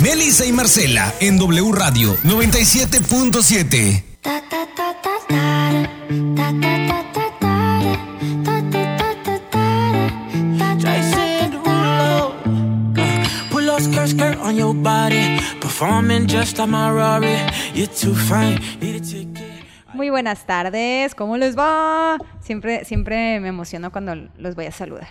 Melissa y Marcela en W Radio 97.7. Jason Derulo. Uh, Pull up skirt, skirt on your body. Performing just like my Rari. You're too fine. Need a ticket. Muy buenas tardes, ¿cómo les va? Siempre, siempre me emociono cuando los voy a saludar.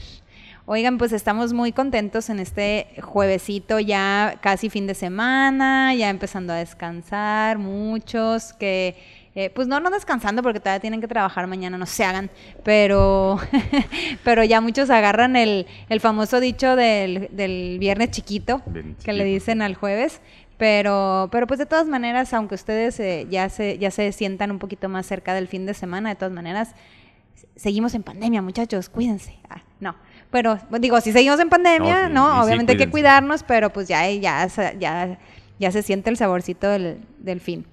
Oigan, pues estamos muy contentos en este juevesito, ya casi fin de semana, ya empezando a descansar, muchos que, eh, pues no, no descansando porque todavía tienen que trabajar mañana, no se hagan, pero, pero ya muchos agarran el, el famoso dicho del, del viernes chiquito, que le dicen al jueves. Pero, pero pues de todas maneras, aunque ustedes eh, ya, se, ya se sientan un poquito más cerca del fin de semana, de todas maneras, seguimos en pandemia, muchachos, cuídense. Ah, no, pero digo, si seguimos en pandemia, No, sí, obviamente hay que cuidarnos, pero pues ya, ya, se- ya, ya se siente el saborcito del, del fin.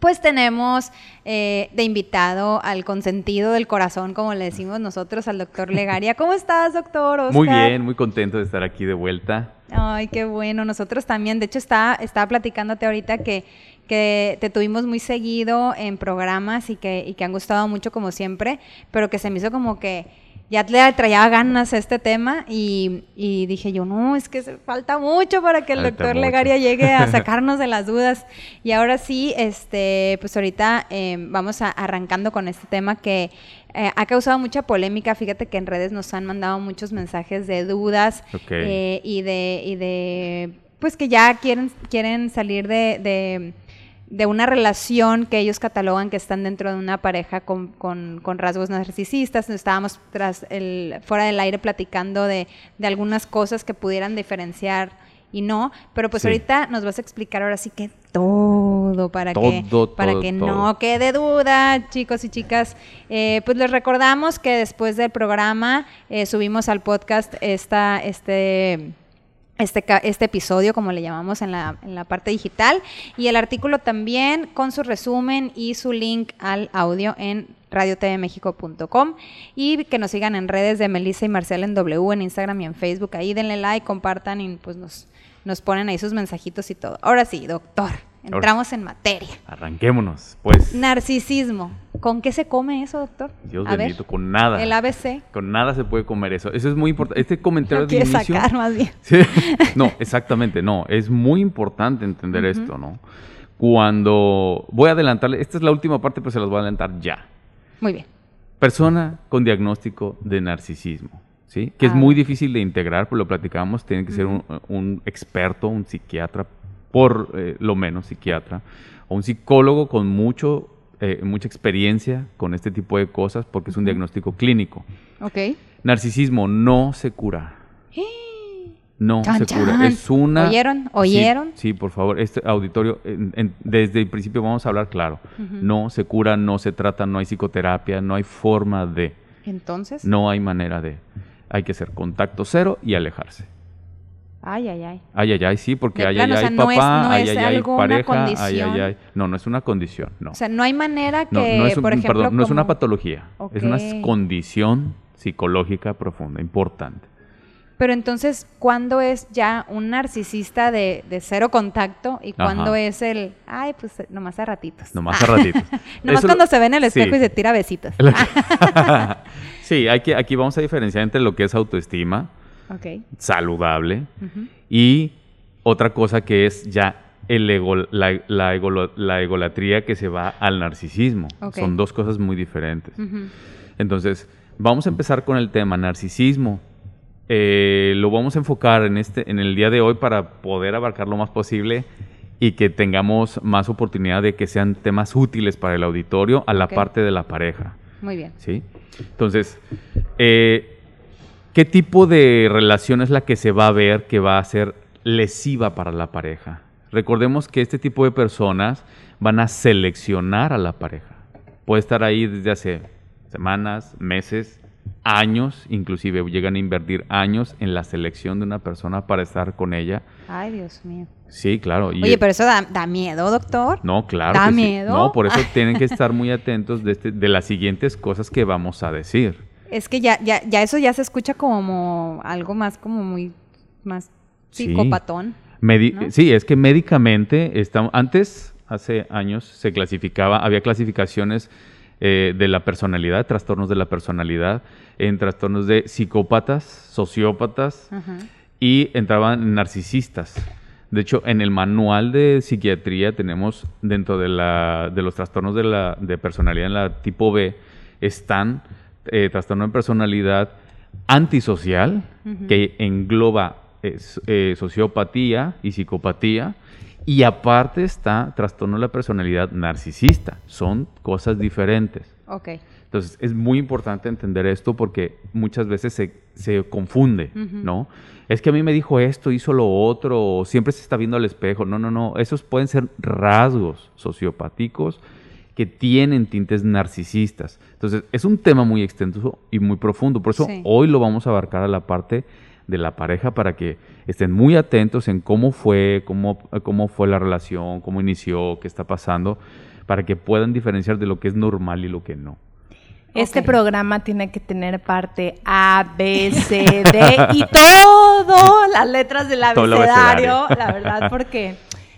Pues tenemos eh, de invitado al consentido del corazón, como le decimos nosotros, al doctor Legaria. ¿Cómo estás, doctor? Oscar? Muy bien, muy contento de estar aquí de vuelta. Ay, qué bueno. Nosotros también. De hecho, estaba, estaba platicándote ahorita que, que te tuvimos muy seguido en programas y que, y que han gustado mucho como siempre, pero que se me hizo como que ya le traía ganas a este tema y, y dije yo, no, es que falta mucho para que el Falta doctor mucho. Legaria llegue a sacarnos de las dudas. Y ahora sí, este, pues ahorita eh, vamos a, arrancando con este tema que eh, ha causado mucha polémica. Fíjate que en redes nos han mandado muchos mensajes de dudas eh, y de y de pues que ya quieren quieren salir de, de, de una relación que ellos catalogan que están dentro de una pareja con, con- con rasgos narcisistas. Estábamos tras el, fuera del aire platicando de, de algunas cosas que pudieran diferenciar y no, pero pues Sí. ahorita nos vas a explicar ahora sí que todo para que Todo, para todo, que todo. no quede duda, chicos y chicas. Eh, pues les recordamos que después del programa eh, subimos al podcast esta, este, este, este episodio, como le llamamos en la, en la parte digital, y el artículo también con su resumen y su link al audio en radiotvmexico.com y que nos sigan en redes de Melissa y Marcela en W, en Instagram y en Facebook. Ahí denle like, compartan y pues nos, nos ponen ahí sus mensajitos y todo. Ahora sí, doctor, entramos en materia. Arranquémonos. Pues, Narcisismo. ¿Con qué se come eso, doctor? Dios A ver, bendito, con nada. El ABC. Con nada se puede comer eso. Eso es muy importante. Este comentario de inicio. sacar más bien. Sí. No, exactamente, no. Es muy importante entender esto, ¿no? Cuando voy a adelantarle, esta es la última parte, pero se las voy a adelantar ya. Muy bien. Persona con diagnóstico de narcisismo, ¿sí? Que es Ah. muy difícil de integrar, pues lo platicamos, tiene que ser un, un experto, un psiquiatra, por eh, lo menos psiquiatra, o un psicólogo con mucho, eh, mucha experiencia con este tipo de cosas, porque es un diagnóstico clínico. Ok. Narcisismo no se cura. No Chan, se cura. Es una. ¿Oyeron? Sí, ¿Oyeron? Sí, por favor. Este auditorio, en- en- desde el principio vamos a hablar claro. No se cura, no se trata, no hay psicoterapia, no hay forma de. Entonces. No hay manera de. Hay que hacer contacto cero y alejarse. Ay, ay, ay. Ay, ay, ay, sí, porque De ay, plano, ay, o sea, ay, no es- papá, no ay, es ay, pareja, ay, ay, condición. ay. No, no es una condición, no. O sea, no hay manera que, no es, un- por ejemplo, perdón, no es una patología, es una condición psicológica profunda, importante. Pero entonces, ¿cuándo es ya un narcisista de, de cero contacto y cuándo Ajá. es el, ay, pues nomás a ratitos? Nomás a ratitos. nomás Eso cuando lo- se ve en el espejo sí. y se tira besitos. Sí, aquí vamos a diferenciar entre lo que es autoestima ok. saludable y otra cosa que es ya el ego, la, la egolo- la egolatría que se va al narcisismo. Son dos cosas muy diferentes. Entonces, vamos a empezar con el tema narcisismo. Eh, lo vamos a enfocar en, este, en el día de hoy para poder abarcar lo más posible y que tengamos más oportunidad de que sean temas útiles para el auditorio a la parte de la pareja. Muy bien. ¿sí? Entonces, eh, ¿qué tipo de relación es la que se va a ver que va a ser lesiva para la pareja? Recordemos que este tipo de personas van a seleccionar a la pareja. Puede estar ahí desde hace semanas, meses, años, inclusive llegan a invertir años en la selección de una persona para estar con ella. Ay, Dios mío. Sí, claro. y- Oye, pero eso da, da miedo, doctor. no, claro. ¿Da que sí. miedo? No, por eso tienen que estar muy atentos de, este- de las siguientes cosas que vamos a decir. Es que ya, ya, ya eso ya se escucha como algo más como muy más Sí. psicopatón. ¿no? Sí, es que médicamente, estamos, antes, hace años, se clasificaba, había clasificaciones eh, de la personalidad, trastornos de la personalidad, en trastornos de psicópatas, sociópatas y entraban narcisistas. De hecho, en el manual de psiquiatría tenemos dentro de, la, de los trastornos de, la, de personalidad en la tipo B, están eh, trastorno de personalidad antisocial, Ujú. que engloba eh, eh, sociopatía y psicopatía, y aparte está trastorno de la personalidad narcisista. Son cosas diferentes. Ok. Entonces, es muy importante entender esto porque muchas veces se, se confunde, Ujú. ¿no? Es que a mí me dijo esto, hizo lo otro, o siempre se está viendo al espejo. No, no, no. Esos pueden ser rasgos sociopáticos que tienen tintes narcisistas. Entonces, es un tema muy extenso y muy profundo. Por eso, Sí. hoy lo vamos a abarcar a la parte de la pareja para que estén muy atentos en cómo fue, cómo, cómo fue la relación, cómo inició, qué está pasando, para que puedan diferenciar de lo que es normal y lo que no. Este programa tiene que tener parte A, B, C, D y todo las letras del abecedario. la verdad, porque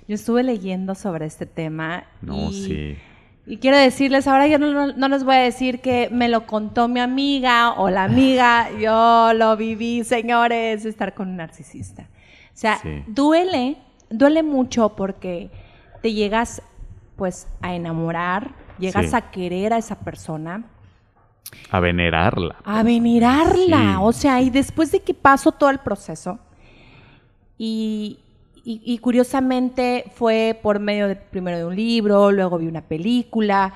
yo estuve leyendo sobre este tema No, y, sí. Y quiero decirles, ahora yo no, no- no les voy a decir que me lo contó mi amiga o la amiga, yo lo viví, señores, estar con un narcisista. O sea, Sí. duele, duele mucho porque te llegas pues a enamorar, llegas Sí. a querer a esa persona A venerarla. a venerarla. Sí. O sea, y después de que pasó todo el proceso, y, y- y curiosamente fue por medio de, primero de un libro, luego vi una película,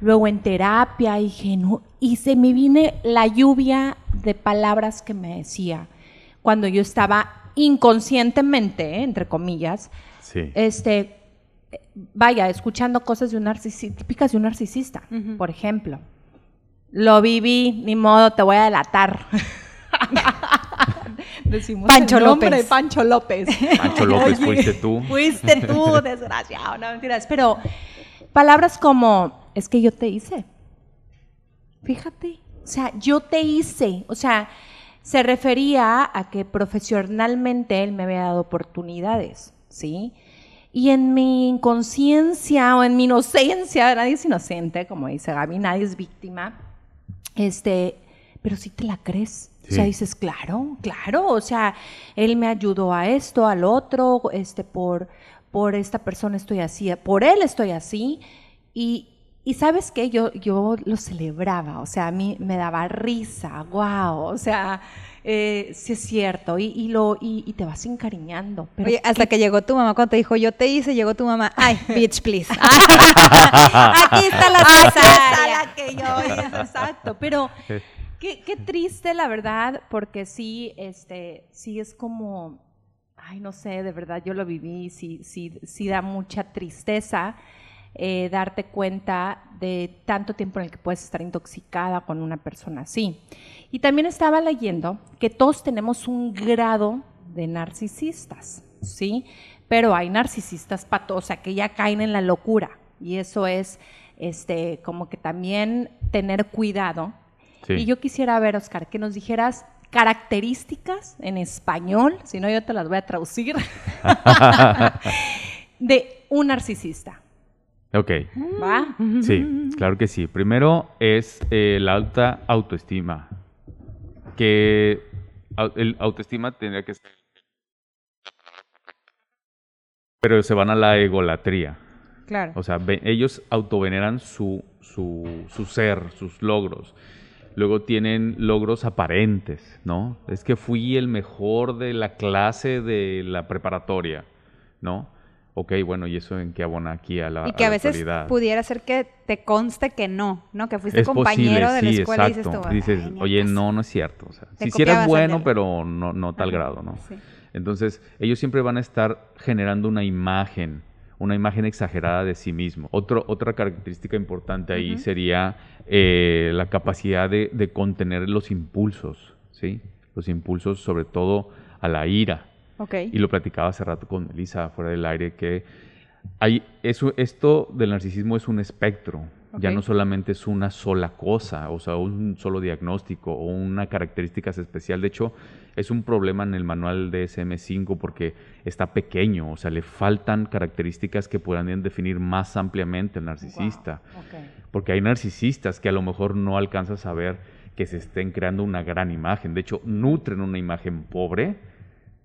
luego en terapia, y dije, no, y se me viene la lluvia de palabras que me decía cuando yo estaba inconscientemente, ¿eh? entre comillas, Sí. este, vaya, escuchando cosas de un narcisista, típicas de un narcisista, por ejemplo. Lo viví, ni modo, te voy a delatar. Decimos Pancho el nombre, López. Pancho López. Pancho López, Oye, fuiste tú. Fuiste tú, desgraciado, no mentiras. Pero palabras como, es que yo te hice. Fíjate, o sea, yo te hice. O sea, se refería a que profesionalmente él me había dado oportunidades, ¿sí? Y en mi inconsciencia o en mi inocencia, nadie es inocente, como dice Gaby, nadie es víctima, este, pero si te la crees. O sea, dices, claro, claro, o sea, él me ayudó a esto, al otro, este, por, por esta persona estoy así, por él estoy así. Y, y sabes qué, yo, yo lo celebraba, o sea, a mí me daba risa, wow, o sea, eh, sí es cierto, y, y lo, y, y te vas encariñando. Pero Oye, hasta que llegó tu mamá, cuando te dijo yo te hice, llegó tu mamá, ay, bitch, please. Aquí está la Aquí está cesárea. la que yo hice, exacto. Pero qué, triste, la verdad, porque sí, este, sí es como, ay, no sé, de verdad, yo lo viví, sí, sí, sí da mucha tristeza eh, darte cuenta de tanto tiempo en el que puedes estar intoxicada con una persona así. Y también estaba leyendo que todos tenemos un grado de narcisistas, ¿sí? Pero hay narcisistas patos, o sea, que ya caen en la locura. Y eso es este, como que también tener cuidado. Sí. Y yo quisiera ver, Oscar, que nos dijeras características en español, si no yo te las voy a traducir, de un narcisista. Ok, ¿Va? sí, claro que sí. Primero es eh, la alta autoestima. Que el autoestima tendría que ser... Pero se van a la egolatría. Claro. O sea, ellos autoveneran su, su, su ser, sus logros. Luego tienen logros aparentes, ¿no? Es que fui el mejor de la clase de la preparatoria, ¿no? Ok, bueno, ¿y eso en qué abona aquí a la, Y que a veces actualidad? pudiera ser que te conste que no, ¿no? Que fuiste es compañero posible, de la sí, escuela y dices tú, dices, "Ay, ni oye, acaso". no, no es cierto. O sea, sí eres bueno, del- pero no, no tal Ajá, grado, ¿no? sí. Entonces, ellos siempre van a estar generando una imagen, una imagen exagerada de sí mismo. Otro, otra característica importante ahí sería eh, la capacidad de, de contener los impulsos, ¿sí? Los impulsos, sobre todo a la ira. Ok. Y lo platicaba hace rato con Elisa fuera del aire, que hay, eso, esto del narcisismo es un espectro. Ya no solamente es una sola cosa, o sea, un solo diagnóstico o una característica especial. De hecho, es un problema en el manual de SM5 porque está pequeño, o sea, le faltan características que puedan definir más ampliamente al narcisista. Porque hay narcisistas que a lo mejor no alcanzas a ver que se estén creando una gran imagen. De hecho, nutren una imagen pobre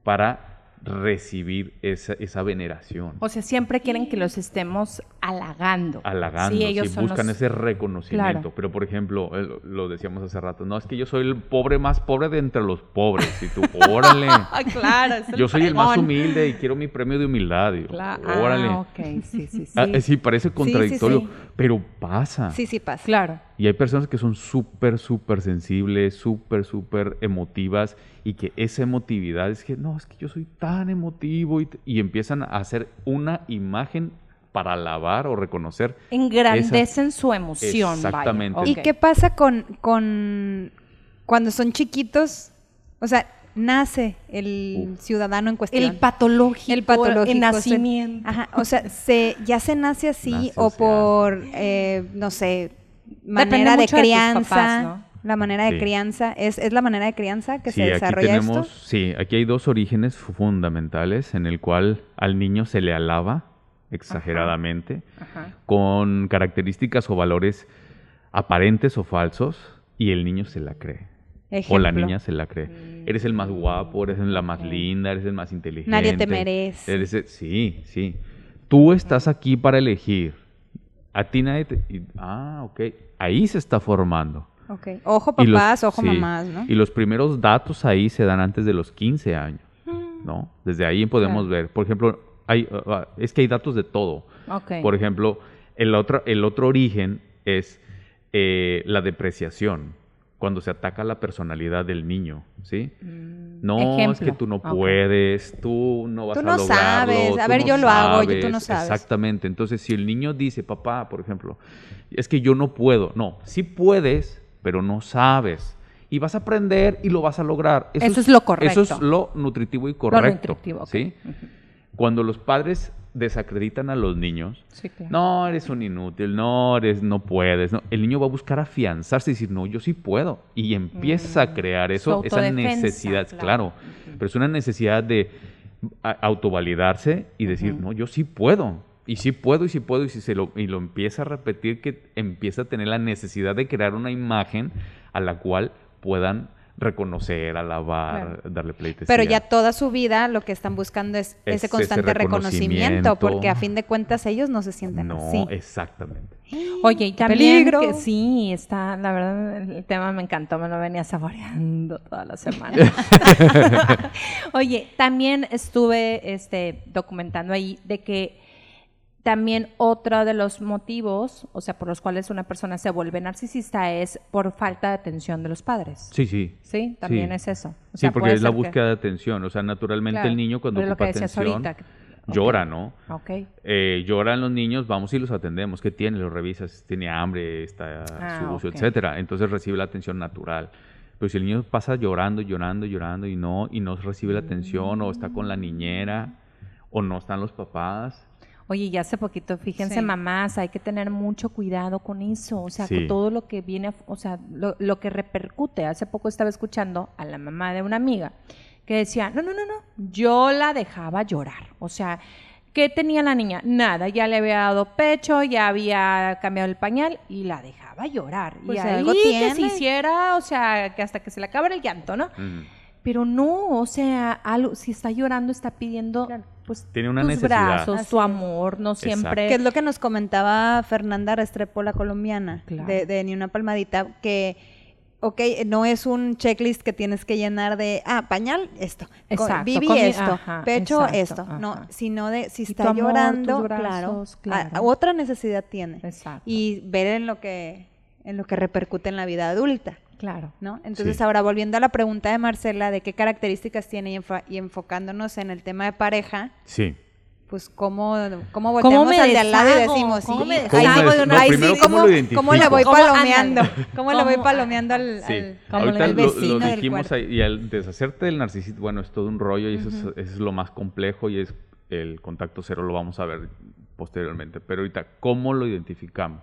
para recibir esa, esa veneración. O sea, siempre quieren que los estemos halagando. halagando, Sí, sí, ellos son buscan los- ese reconocimiento. Claro. Pero, por ejemplo, lo- decíamos hace rato, no, es que yo soy el pobre más pobre de entre los pobres. Y tú, órale, Ah, claro. es yo soy el más humilde y quiero mi premio de humildad. Y yo, Cla- órale. Ah, ok, sí, sí, sí. Ah, eh, sí, parece contradictorio, sí. pero pasa. Sí, sí pasa. Claro. Y hay personas que son súper, súper sensibles, súper, súper emotivas y que esa emotividad es que, no, es que yo soy tan emotivo y, y empiezan a hacer una imagen para alabar o reconocer. Engrandecen su emoción. Exactamente. ¿Y qué pasa con, con cuando son chiquitos? O sea, nace el Uf. ciudadano en cuestión. El patológico. el patológico. El nacimiento. ajá, o sea, se, ya se nace así Nace, o se por, eh, no sé, manera de crianza. papás, ¿no? La manera de Sí. crianza. ¿Es, ¿Es la manera de crianza que Sí, se aquí desarrolla tenemos, esto? sí, aquí hay dos orígenes fu- fundamentales en el cual al niño se le alaba exageradamente Ajá. con características o valores aparentes o falsos y el niño se la cree. O la niña se la cree. Eres el más guapo, eres la más linda, eres el más inteligente. Nadie te merece. Eres el- sí, sí. Tú estás aquí para elegir. A ti nadie te... y- ah, ok. Ahí se está formando. Ok. Ojo los- papás, ojo sí, mamás, ¿no? Y los primeros datos ahí se dan antes de los 15 años, ¿no? Desde ahí podemos ver. Por ejemplo, hay, uh, uh, es que hay datos de todo. Ok. Por ejemplo, el otro, el otro origen es eh, la depreciación, cuando se ataca la personalidad del niño, ¿sí? No, es que Mm, Ejemplo. tú no puedes, tú no vas Tú a no lograrlo. sabes, a tú ver, no yo lo hago, yo- tú no sabes. Exactamente. Entonces, si el niño dice, papá, por ejemplo, es que yo no puedo. No, sí puedes, pero no sabes. Y vas a aprender y lo vas a lograr. Eso es lo correcto. Eso es lo nutritivo y correcto. nutritivo, ok. ¿sí? Cuando los padres desacreditan a los niños, Sí, claro. no, eres un inútil, no, eres, no puedes. no. El niño va a buscar afianzarse y decir, no, yo sí puedo. Y empieza a crear eso, Mm. Esa necesidad, claro. claro. Pero es una necesidad de autovalidarse y decir, no, yo sí puedo. Y sí puedo, y sí puedo, y si se lo, y lo empieza a repetir, que empieza a tener la necesidad de crear una imagen a la cual puedan reconocer, alabar, darle pleitesía. Pero ya toda su vida lo que están buscando es, Es ese ese constante reconocimiento, reconocimiento. porque a fin de cuentas ellos no se sienten No, así. exactamente. Oye, y ¡Qué también peligro! que sí, está, la verdad, el tema me encantó, me lo venía saboreando toda la semana. Oye, también estuve este, documentando ahí de que también otro de los motivos, o sea, por los cuales una persona se vuelve narcisista es por falta de atención de los padres. Sí, sí. Sí, también Sí. es eso. O Sí, porque es la que- búsqueda de atención. O sea, naturalmente Claro, el niño cuando lo ocupa que atención ahorita, llora, ¿no? Ok. Eh, lloran los niños, vamos y los atendemos. ¿Qué tiene? Los revisas. Tiene hambre, está Ah, sucio, ok. etcétera. Entonces recibe la atención natural. Pero si el niño pasa llorando, llorando, llorando y no y no recibe la atención o está con la niñera o no están los papás, Oye, y hace poquito, fíjense, Sí. mamás, hay que tener mucho cuidado con eso, o sea, Sí. con todo lo que viene, o sea, lo, lo que repercute. Hace poco estaba escuchando a la mamá de una amiga que decía, no, no, no, no, yo la dejaba llorar, o sea, ¿qué tenía la niña? Nada, ya le había dado pecho, ya había cambiado el pañal y la dejaba llorar. Pues y ahí algo que tiene. se hiciera, o sea, que hasta que se le acabara el llanto, ¿no? Pero no, o sea, algo, si está llorando, está pidiendo, pues, Tiene una tus necesidad. brazos, Así tu amor, no siempre... Que es lo que nos comentaba Fernanda Restrepo, la colombiana, Claro. de, de Ni una palmadita, que, ok, no es un checklist que tienes que llenar de, ah, pañal, esto, Exacto, Vivi, esto, ajá, pecho, exacto, esto, no, sino de si está amor, llorando, claro, a otra necesidad tiene. Exacto. Y ver en lo que en lo que repercute en la vida adulta. Claro. ¿no? Entonces, Sí. ahora volviendo a la pregunta de Marcela de qué características tiene y, enfa- y enfocándonos en el tema de pareja, Sí. pues cómo, cómo volteamos me al de al lado y decimos, ¿Cómo sí, me deshago ¿cómo ¿cómo identifico? voy ¿Cómo? palomeando? ¿Cómo le voy ¿Cómo? palomeando al, Sí, al- ¿Cómo ahorita lo, lo vecino del dijimos cuarto? ahí, y al deshacerte del narcisismo, bueno, es todo un rollo y eso, es, eso es lo más complejo y es el contacto cero, lo vamos a ver posteriormente. Pero ahorita, ¿cómo lo identificamos?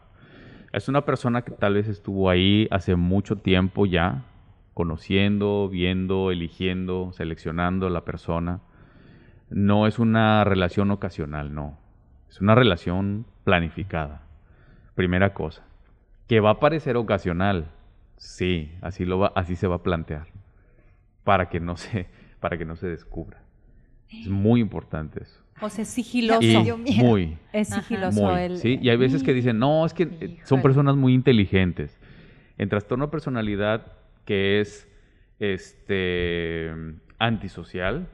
Es una persona que tal vez estuvo ahí hace mucho tiempo ya, conociendo, viendo, eligiendo, seleccionando a la persona. No es una relación ocasional, no. Es una relación planificada. Primera cosa. Que va a parecer ocasional. Sí, así, lo va, así se va a plantear. Para que no se, para que no se descubra. Es muy importante eso. O sea, es sigiloso. Y muy, Es sigiloso muy, el. ¿sí? Y hay veces que dicen, no, es que son personas muy inteligentes. En trastorno de personalidad, que es este antisocial,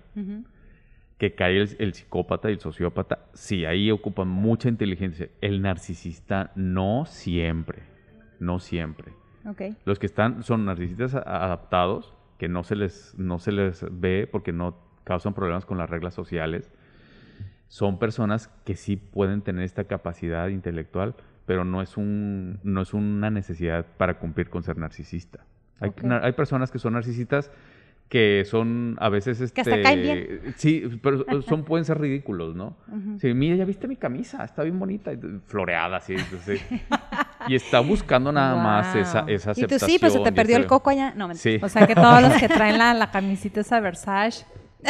que cae el, el psicópata y el sociópata, sí, ahí ocupan mucha inteligencia. El narcisista no siempre, no siempre. Ok. Los que están son narcisistas adaptados, que no se les, no se les ve porque no causan problemas con las reglas sociales. Son personas que sí pueden tener esta capacidad intelectual, pero no es, un, no es una necesidad para cumplir con ser narcisista. Hay, hay personas que son narcisistas que son a veces este, hasta caen bien. sí pero son pueden ser ridículos no sí, mira ya viste mi camisa está bien bonita floreada así, sí. y está buscando nada más esa, esa Y tú aceptación sí, pues se te perdió el coco allá. No, mentira. sí O sea, que todos los que traen la, la camisita esa Versace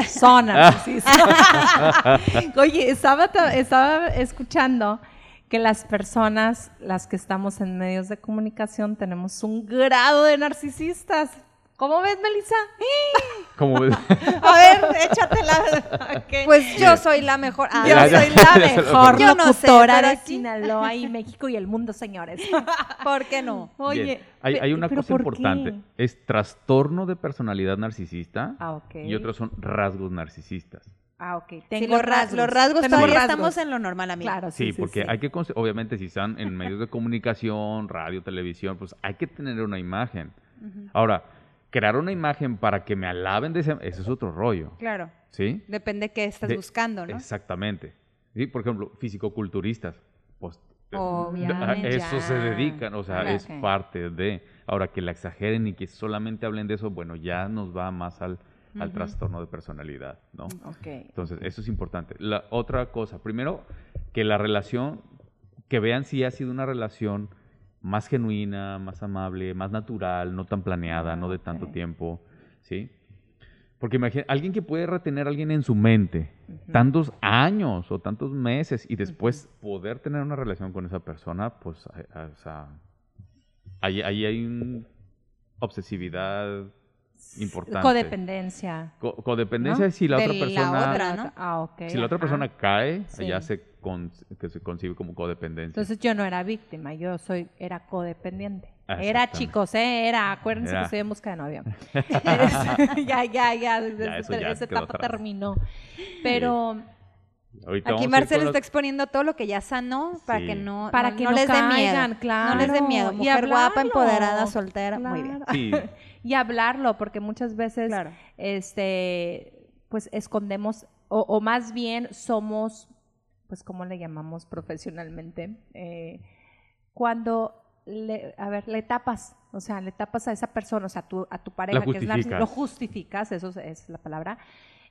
son narcisistas. Oye, estaba, ta- estaba escuchando que las personas, las que estamos en medios de comunicación, tenemos un grado de narcisistas. ¿Cómo ves, Melissa? como ves? A ver, échatela. Ok. Pues yo soy la mejor. Ah, Yo soy la mejor Yo no sé, de sí. Sinaloa y México y el mundo, señores. ¿Por qué no? Oye, Bien, hay, una ¿pero cosa por importante qué? es trastorno de personalidad narcisista Ah, ok. y otros son rasgos narcisistas Ah, ok. Sí, Tengo los, ra- los rasgos Tenemos todavía rasgos. estamos en lo normal, amigo. Claro, sí, Sí, sí, porque sí. hay que, obviamente, si están en medios de comunicación, radio, televisión, pues hay que tener una imagen. Ahora, crear una imagen para que me alaben de ese, ese es otro rollo, Claro. ¿sí? Depende qué estás De- buscando, ¿no? Exactamente. Sí, por ejemplo, fisicoculturistas, pues Obviamente. a eso se dedican, o sea, es parte de. Ahora que la exageren y que solamente hablen de eso, bueno, ya nos va más al, al trastorno de personalidad, ¿no? Ok. Entonces, eso es importante. La otra cosa, primero, que la relación, que vean si ha sido una relación más genuina, más amable, más natural, no tan planeada, no de tanto tiempo, ¿sí? Porque imagina, alguien que puede retener a alguien en su mente tantos años o tantos meses y después poder tener una relación con esa persona, pues, a- o sea, ahí, ahí hay una obsesividad importante. Codependencia. Co- codependencia ¿No? es si la De otra la persona otra. ¿no? Ah, ok. si la otra persona cae, Sí. ya se, con- que se concibe como codependencia. Entonces yo no era víctima, yo soy, era codependiente. Ah, Era chicos, ¿eh? Era, acuérdense Era. que estoy en busca de novio. Es- ya, ya, ya, Ya, esa etapa atrás. terminó. Pero Ahorita Aquí Marcel con está los- exponiendo todo lo que ya sanó para Sí. que no, Para no, que no no les dé miedo. claro. No les dé miedo. Y Mujer guapa, empoderada, soltera. Muy bien. Sí, y hablarlo, porque muchas veces, Claro. este, pues escondemos, o, o más bien somos, pues, ¿cómo le llamamos profesionalmente? Eh, cuando, le, a ver, le tapas, o sea, le tapas a esa persona, o sea, a tu, a tu pareja, que es justificas. lo justificas, eso es, es la palabra.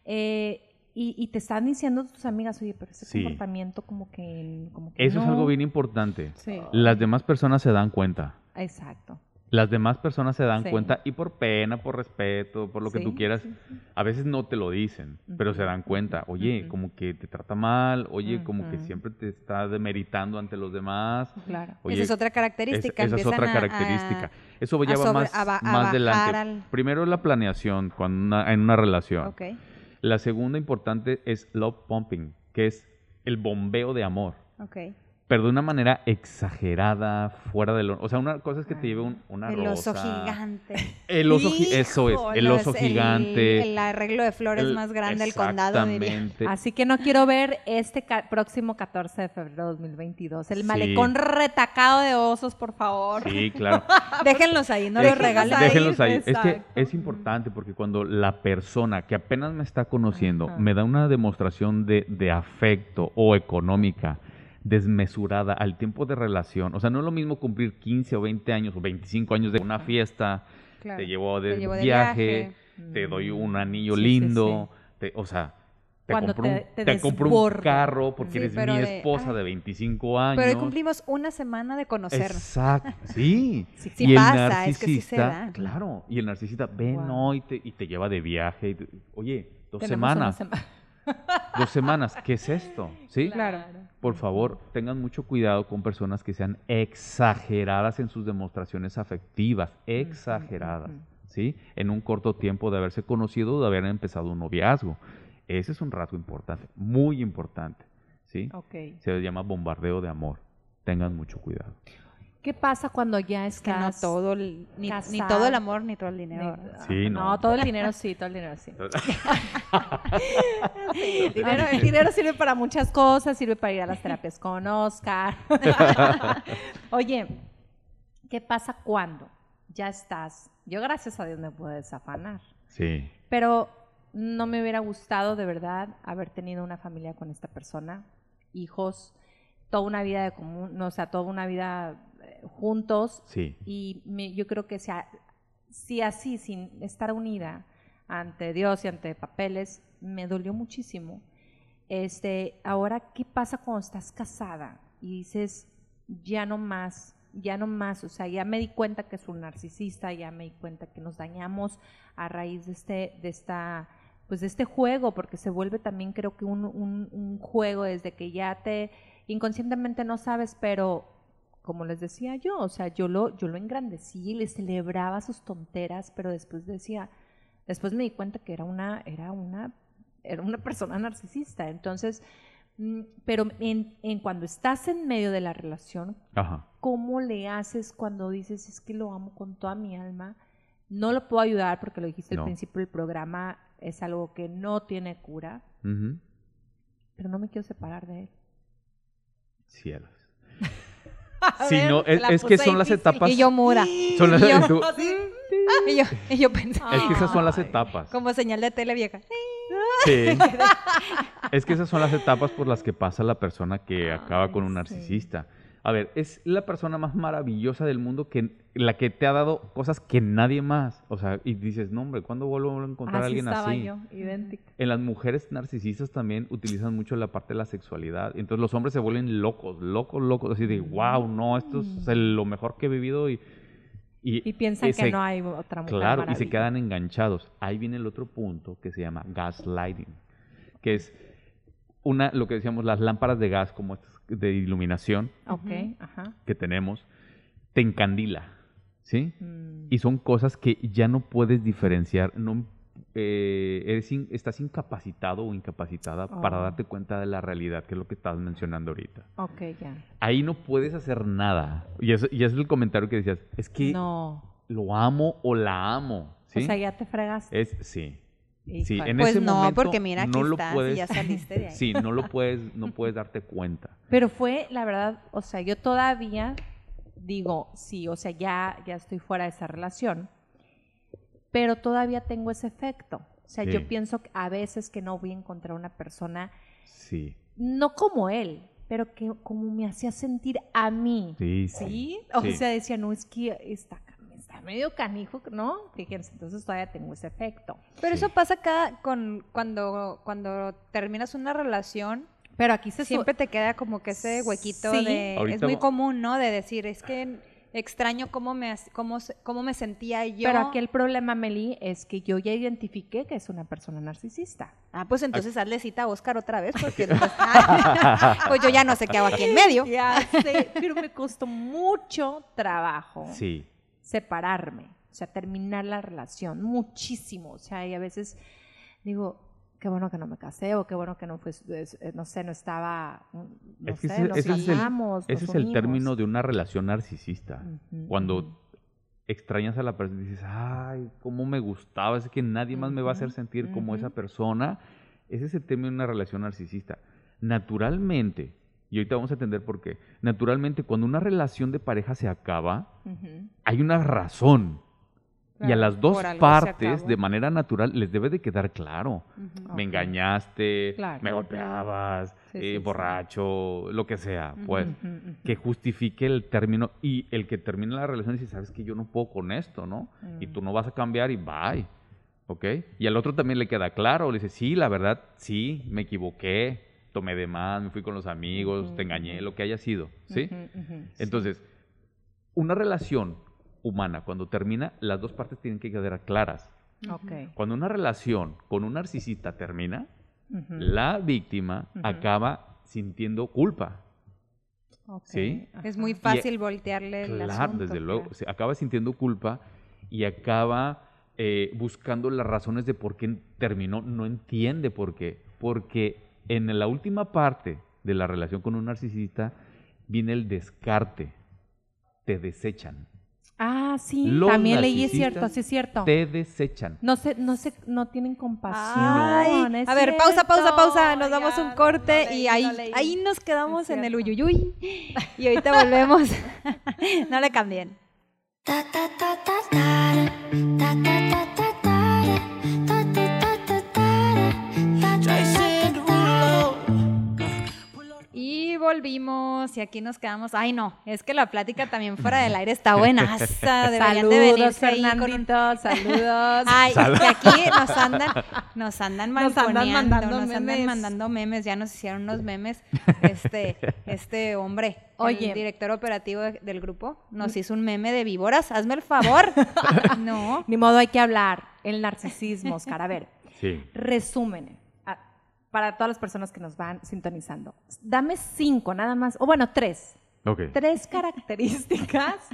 Eh, y, y te están diciendo tus amigas, oye, pero ese Sí. comportamiento como que, como que eso es no". algo bien importante. Sí, Las demás personas se dan cuenta. exacto. Las demás personas se dan Sí. cuenta y por pena, por respeto, por lo que tú quieras, sí, a veces no te lo dicen, pero se dan cuenta. Oye, como que te trata mal, oye, como que siempre te está demeritando ante los demás. Claro. Oye, esa es otra Es- característica. esa es otra a- característica. Eso a lleva sobre- más, a más adelante. al- Primero la planeación cuando una- en una relación. Ok. La segunda importante es love pumping, que es el bombeo de amor. Ok. Pero de una manera exagerada, fuera de lo... O sea, una cosa es que te lleve un- una el oso rosa. gigante. El oso gi- Eso es, el oso gigante. El, el arreglo de flores el- más grande del condado, diría. Así que no quiero ver este ca- próximo 14 de febrero de 2022. El Sí. malecón retacado de osos, por favor. Sí, claro. Déjenlos ahí, no los regalen. Déjenlos ahí. Es que es importante porque cuando la persona que apenas me está conociendo Ajá. me da una demostración de, de afecto o económica desmesurada al tiempo de relación, o sea, no es lo mismo cumplir 15 o 20 años o 25 años de una fiesta, Claro. te llevo de Te llevo de viaje, viaje. te doy un anillo Sí, sí, lindo, te- o sea, te Cuando compro, te- te compro un carro porque eres mi de, esposa de 25 años. Pero hoy cumplimos una semana de conocernos. Exacto, sí. Sí, sí pasa, es que sí se narcisista, da. Claro, y el narcisista, ven Wow. hoy y te lleva de viaje. y Oye, dos Tenemos semanas, sema- dos semanas, ¿qué es esto? ¿Sí? Claro. Por favor, tengan mucho cuidado con personas que sean exageradas en sus demostraciones afectivas, exageradas. ¿sí? En un corto tiempo de haberse conocido o de haber empezado un noviazgo. Ese es un rasgo importante, muy importante, ¿sí? Se llama bombardeo de amor. Tengan mucho cuidado. ¿Qué pasa cuando ya Es que no estás... todo, el- ni, todo el amor ni todo el dinero. Ni- ¿verdad? Sí, no. no. todo el dinero sí, todo el dinero sí. Sí, el, dinero, el dinero sirve para muchas cosas, sirve para ir a las terapias con Oscar. Oye, ¿qué pasa cuando ya estás? Yo gracias a Dios me puedo desafanar, Sí, pero no me hubiera gustado de verdad haber tenido una familia con esta persona, hijos, toda una vida de común, no, o sea, toda una vida juntos sí. y me- yo creo que si, a- si así, sin estar unida ante Dios y ante papeles, me dolió muchísimo. Este, ahora, ¿qué pasa cuando estás casada y dices, ya no más, ya no más? O sea, ya me di cuenta que es un narcisista, ya me di cuenta que nos dañamos a raíz de este, de esta, pues de este juego, porque se vuelve también creo que un, un- un juego desde que ya te inconscientemente no sabes, pero como les decía yo, o sea, yo lo, yo lo engrandecí, le celebraba sus tonteras, pero después decía, después me di cuenta que era una, era una, era una persona narcisista. Entonces, mm, pero en, en cuando estás en medio de la relación, Ajá. ¿cómo le haces cuando dices es que lo amo con toda mi alma? No lo puedo ayudar porque lo dijiste No. al principio del programa, es algo que no tiene cura, pero no me quiero separar de él. Cielos. A Sí, ver, no, es, que son las etapas. Y yo muda. son las- y yo- tú- Y yo, y yo pensaba, es que esas son las etapas. como señal de tele vieja. Sí. es que esas son las etapas por las que pasa la persona que acaba con un narcisista. A ver, es la persona más maravillosa del mundo que la que te ha dado cosas que nadie más. O sea, y dices, no, hombre, ¿cuándo vuelvo a encontrar a Así alguien estaba así? yo, idéntica. En las mujeres narcisistas también utilizan mucho la parte de la sexualidad. Entonces los hombres se vuelven locos, locos, locos. Así de, wow, no, esto es lo mejor que he vivido. Y, Y piensan que no hay otra mujer Claro, y se quedan enganchados. Ahí viene el otro punto que se llama gaslighting, que es una, lo que decíamos, las lámparas de gas como estas de iluminación ajá. que tenemos, te encandila, ¿sí? Mm, Y son cosas que ya no puedes diferenciar, no, eh, eres in- estás incapacitado o incapacitada para Oh. darte cuenta de la realidad, que es lo que estás mencionando ahorita. ok, ya. Ahí no puedes hacer nada. Y eso, y es el comentario que decías, es que No. lo amo o la amo, ¿sí? O sea, ya te fregaste. Es, sí. Sí, en Pues ese no, momento porque mira, aquí no lo estás y puedes, ya saliste de ahí. Sí, no lo puedes, no puedes darte cuenta. Pero fue, la verdad, o sea, yo todavía digo, sí, o sea, ya, ya estoy fuera de esa relación, pero todavía tengo ese efecto. O sea, Sí. yo pienso que a veces que no voy a encontrar una persona, Sí, no como él, pero que como me hacía sentir a mí. sí, sí. ¿Sí? O Sí. sea, decía, no, es que está, está medio canijo, ¿no? Fíjense, entonces todavía tengo ese efecto. Pero Sí. eso pasa cada, con, cuando, cuando terminas una relación, Pero aquí se siempre te queda como que ese huequito Sí. de... Es Ahorita muy va- común, ¿no? De decir, es que extraño cómo me, cómo, cómo me sentía yo. Pero aquí el problema, Meli, es que yo ya identifiqué que es una persona narcisista. Ah, pues entonces hazle cita a Oscar otra vez, porque pues, ah, pues yo ya no sé qué hago aquí en medio. Ya sé, pero me costó mucho trabajo Sí, separarme, o sea, terminar la relación, muchísimo. O sea, y a veces digo, qué bueno que no me casé o qué bueno que no fue, eh, no sé, no estaba, mm, no Es que sé, ese- nos ese es el- ese es término de una relación narcisista. Cuando extrañas a la persona y dices, ay, cómo me gustaba, es que nadie más me va a hacer sentir como esa persona. Ese es el término de una relación narcisista. Naturalmente, y ahorita vamos a entender por qué, naturalmente cuando una relación de pareja se acaba, hay una razón. y a las dos partes, de manera natural, les debe de quedar claro. Me engañaste, Claro. me golpeabas, Sí, eh, sí, sí. borracho, lo que sea, pues. Que justifique el término y el que termina la relación dice, sabes que yo no puedo con esto, ¿no? Y Mm. tú no vas a cambiar y bye. ¿Ok? Y al otro también le queda claro, le dice, sí, la verdad, sí, me equivoqué, tomé de más, me fui con los amigos, te engañé, lo que haya sido, ¿sí? Ujú, ujú, sí. Entonces, una relación humana, cuando termina, las dos partes tienen que quedar claras. Ok. Cuando una relación con un narcisista termina, la víctima acaba sintiendo culpa. ok, ¿sí? Es muy fácil voltearle el Claro, asunto. desde luego. claro. Se acaba sintiendo culpa y acaba eh, buscando las razones de por qué terminó. No entiende por qué. Porque en la última parte de la relación con un narcisista viene el descarte. Te desechan. Ah, sí, Los también leí, es cierto, sí es cierto. Te desechan. No se, no se, no tienen compasión. Ay, es a ver, pausa, pausa, pausa. Nos damos Ya, un no, corte no leí, y ahí, no ahí nos quedamos en el uyuyuy. Y ahorita volvemos. no le cambien. Y volvimos y aquí nos quedamos. Ay, no, es que la plática también fuera del aire está buena. Deberían de ahí con Fernandito, saludos. Ay, es que aquí nos andan, nos andan Nos andan mandando nos andan memes. mandando memes, ya nos hicieron unos memes, este, este hombre, Oye. el director operativo de- del grupo, nos hizo un meme de víboras, hazme el favor. no. Ni modo, hay que hablar. El narcisismo, Oscar. A ver, Sí. resumen. Para todas las personas que nos van sintonizando. Dame cinco, nada más. O bueno, tres. Ok. Tres características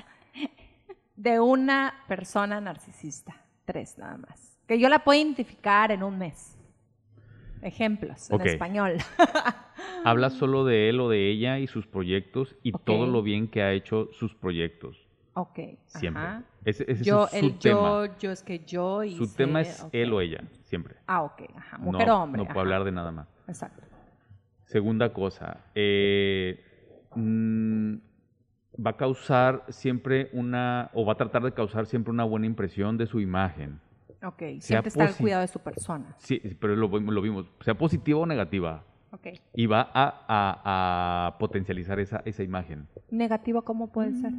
de una persona narcisista. Tres, nada más. Que yo la puedo identificar en un mes. Ejemplos en español. Habla solo de él o de ella y sus proyectos y todo lo bien que ha hecho sus proyectos. Ok. Siempre. ajá. Ese, ese Yo, es su el tema. yo, yo es que yo y su tema es él o ella, siempre. Ah, ok. Ajá. Mujer no, o hombre. No puedo ajá. hablar de nada más. Exacto. Segunda cosa, eh, mm, va a causar siempre una, o va a tratar de causar siempre una buena impresión de su imagen. Ok. Sea Siempre está al cuidado de su persona. Sí, pero lo, lo vimos, sea positiva o negativa, Ok. y va a, a- a potencializar esa, esa imagen. ¿Negativa cómo puede ser?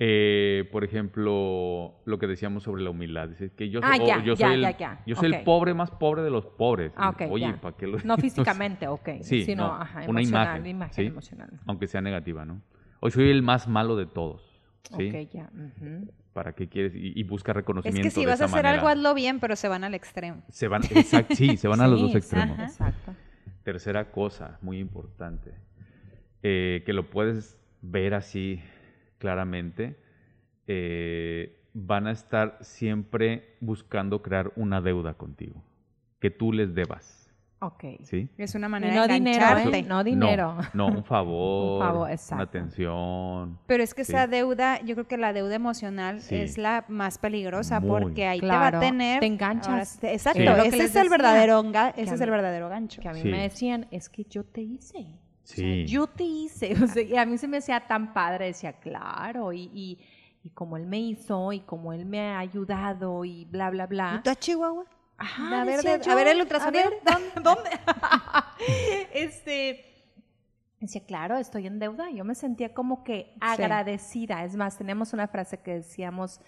Eh, por ejemplo, lo que decíamos sobre la humildad. Dice que yo, Ah, soy- ya, yo ya, soy, el, ya, yo soy el pobre más pobre de los pobres. Ah, ok. Oye. ¿para qué lo No físicamente, ok. Sí, sino, no, ajá, una imagen, ¿sí? emocional. Aunque sea negativa, ¿no? Hoy soy el más malo de todos. ¿sí? Ok, ya. ¿Para qué quieres? Y, y busca Es reconocimiento que si vas a hacer manera. algo, hazlo bien, pero se van al extremo. Se van, exact- sí, se van a los dos extremos. ajá, Exacto. Tercera cosa, muy importante, eh, que lo puedes ver así claramente, eh, van a estar siempre buscando crear una deuda contigo, que tú les debas, Ok. ¿sí? Es una manera no de dinero, engancharte. ¿eh? No dinero. No, no, un favor, favor, una exacto. atención. Pero es que Sí. esa deuda, yo creo que la deuda emocional Sí. es la más peligrosa Muy. porque ahí te va a tener. te enganchas. ahora exacto, ese es el verdadero, ese a es el verdadero gancho. Que a mí Sí. me decían, es que yo te hice. O sea, Sí. yo te hice. O sea, y a mí se me hacía tan padre, decía, claro, y, y, y como él me hizo, y como él me ha ayudado, y bla, bla, bla. ¿Y tú a Chihuahua? Ajá, A ver, a ver el ultrasonido. a ver, ¿Dónde? dónde? este, decía, claro, estoy en deuda. Yo me sentía como que agradecida. Es más, tenemos una frase que decíamos,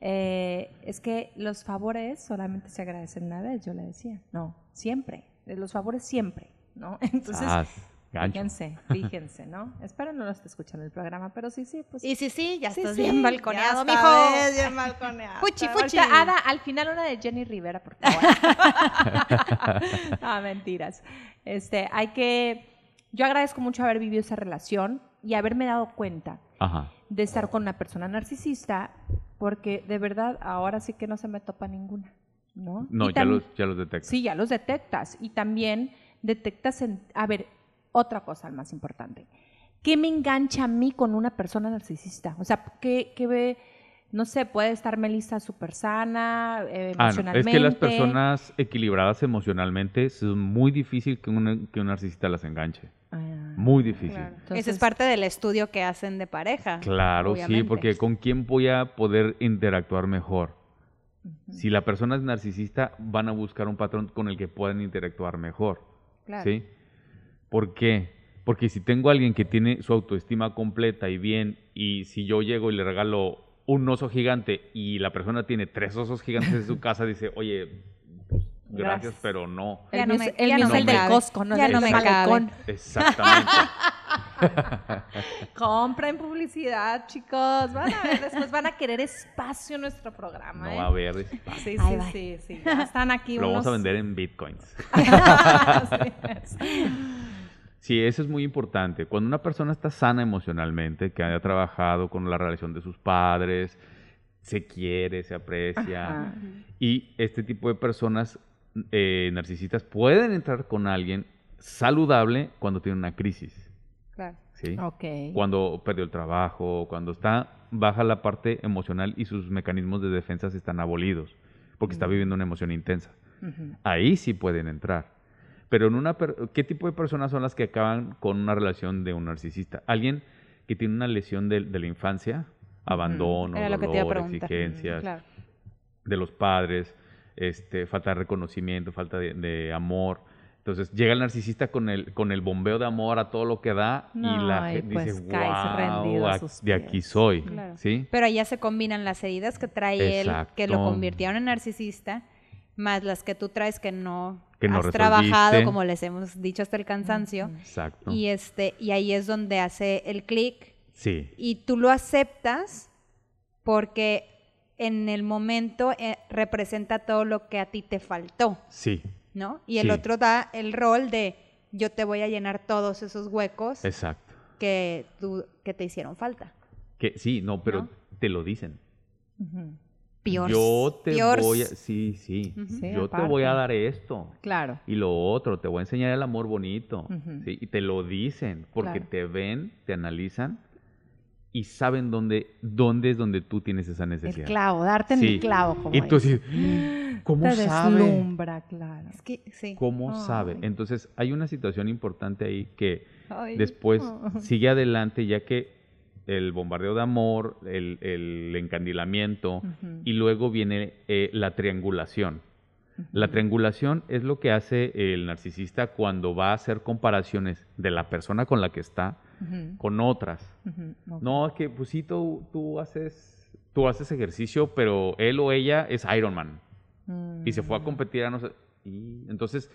eh, es que los favores solamente se agradecen una vez, yo le decía. No, siempre. Los favores siempre, ¿no? Entonces, Ah, gancho. fíjense, fíjense, ¿no? Espero no lo esté escuchando el programa, pero sí, sí, pues Y sí, sí, ya Sí, estás sí, bien balconeado, ya mijo. vez, bien balconeado. Fuchi, fuchi. Ada, al final una de Jenny Rivera, por favor. ah, mentiras. Este, hay que... Yo agradezco mucho haber vivido esa relación y haberme dado cuenta Ajá. de estar con una persona narcisista, porque de verdad ahora sí que no se me topa ninguna, ¿no? No, ya los, ya los detecto. Sí, ya los detectas. Y también detectas en... A ver, otra cosa más importante. ¿Qué me engancha a mí con una persona narcisista? O sea, ¿qué, qué ve... No sé, puede estar Melissa súper sana, eh, Ah, no, emocionalmente. Es que las personas equilibradas emocionalmente es muy difícil que un, que un narcisista las enganche. Ah, Muy difícil. Claro. Entonces- Ese es parte del estudio que hacen de pareja. Claro, sí, porque con quién voy a poder interactuar mejor. Si la persona es narcisista, van a buscar un patrón con el que puedan interactuar mejor. Claro. ¿Sí? ¿Por qué? Porque si tengo a alguien que tiene su autoestima completa y bien, y si yo llego y le regalo un oso gigante y la persona tiene tres osos gigantes en su casa, dice, oye, pues, gracias, Gracias. pero no. Ya el no mío me- es- el ya mío no es el del. Costco, no Ya el no me cabe. Exactamente. Compra en publicidad, chicos. Van a ver, después van a querer espacio en nuestro programa. no ¿eh? va a haber espacio. Sí, Ahí sí, va. sí, sí. Ya están aquí Lo vamos a vender en bitcoins. Sí, sí. Eso es muy importante. Cuando una persona está sana emocionalmente, que haya trabajado con la relación de sus padres, se quiere, se aprecia, Ajá. y este tipo de personas eh, narcisistas pueden entrar con alguien saludable cuando tiene una crisis. Claro. ¿sí? Ok. Cuando perdió el trabajo, cuando está baja la parte emocional y sus mecanismos de defensa están abolidos, porque está viviendo una emoción intensa. Ahí sí pueden entrar. Pero en una per- ¿qué tipo de personas son las que acaban con una relación de un narcisista? Alguien que tiene una lesión de, de la infancia, abandono, a dolor, preguntar. exigencias Claro. de los padres, este, falta de reconocimiento, falta de, de amor. Entonces llega el narcisista con el, con el bombeo de amor a todo lo que da y la gente pues dice, wow, a sus de aquí pies". soy. Claro. ¿sí? Pero allá se combinan las heridas que trae él, que lo convirtieron en narcisista, más las que tú traes que no, Que no has trabajado, como les hemos dicho hasta el cansancio. Exacto. Y este, y ahí es donde hace el clic Sí, y tú lo aceptas porque en el momento eh, representa todo lo que a ti te faltó, sí, ¿no? Y el Sí. otro da el rol de yo te voy a llenar todos esos huecos exacto. que, tú, que te hicieron falta. Que, sí, no, pero ¿No? te lo dicen. Yo te piors. voy a... Sí, sí. Yo te voy a dar esto. Claro. Y lo otro, te voy a enseñar el amor bonito. ¿sí? Y te lo dicen, porque Claro. te ven, te analizan y saben dónde, dónde es donde tú tienes esa El necesidad. clavo, darte en Sí. el clavo. Como Y tú dices. ¿cómo Te sabe? deslumbra, claro. Es que sí. ¿Cómo sabe? Ay. Entonces, hay una situación importante ahí que Ay. después Oh. sigue adelante, ya que el bombardeo de amor, el, el encandilamiento, y luego viene eh, la triangulación. La triangulación es lo que hace el narcisista cuando va a hacer comparaciones de la persona con la que está con otras. No, es que pues sí, tú, tú haces tú haces ejercicio, pero él o ella es Iron Man y se fue a Mm. competir a no sé. Y entonces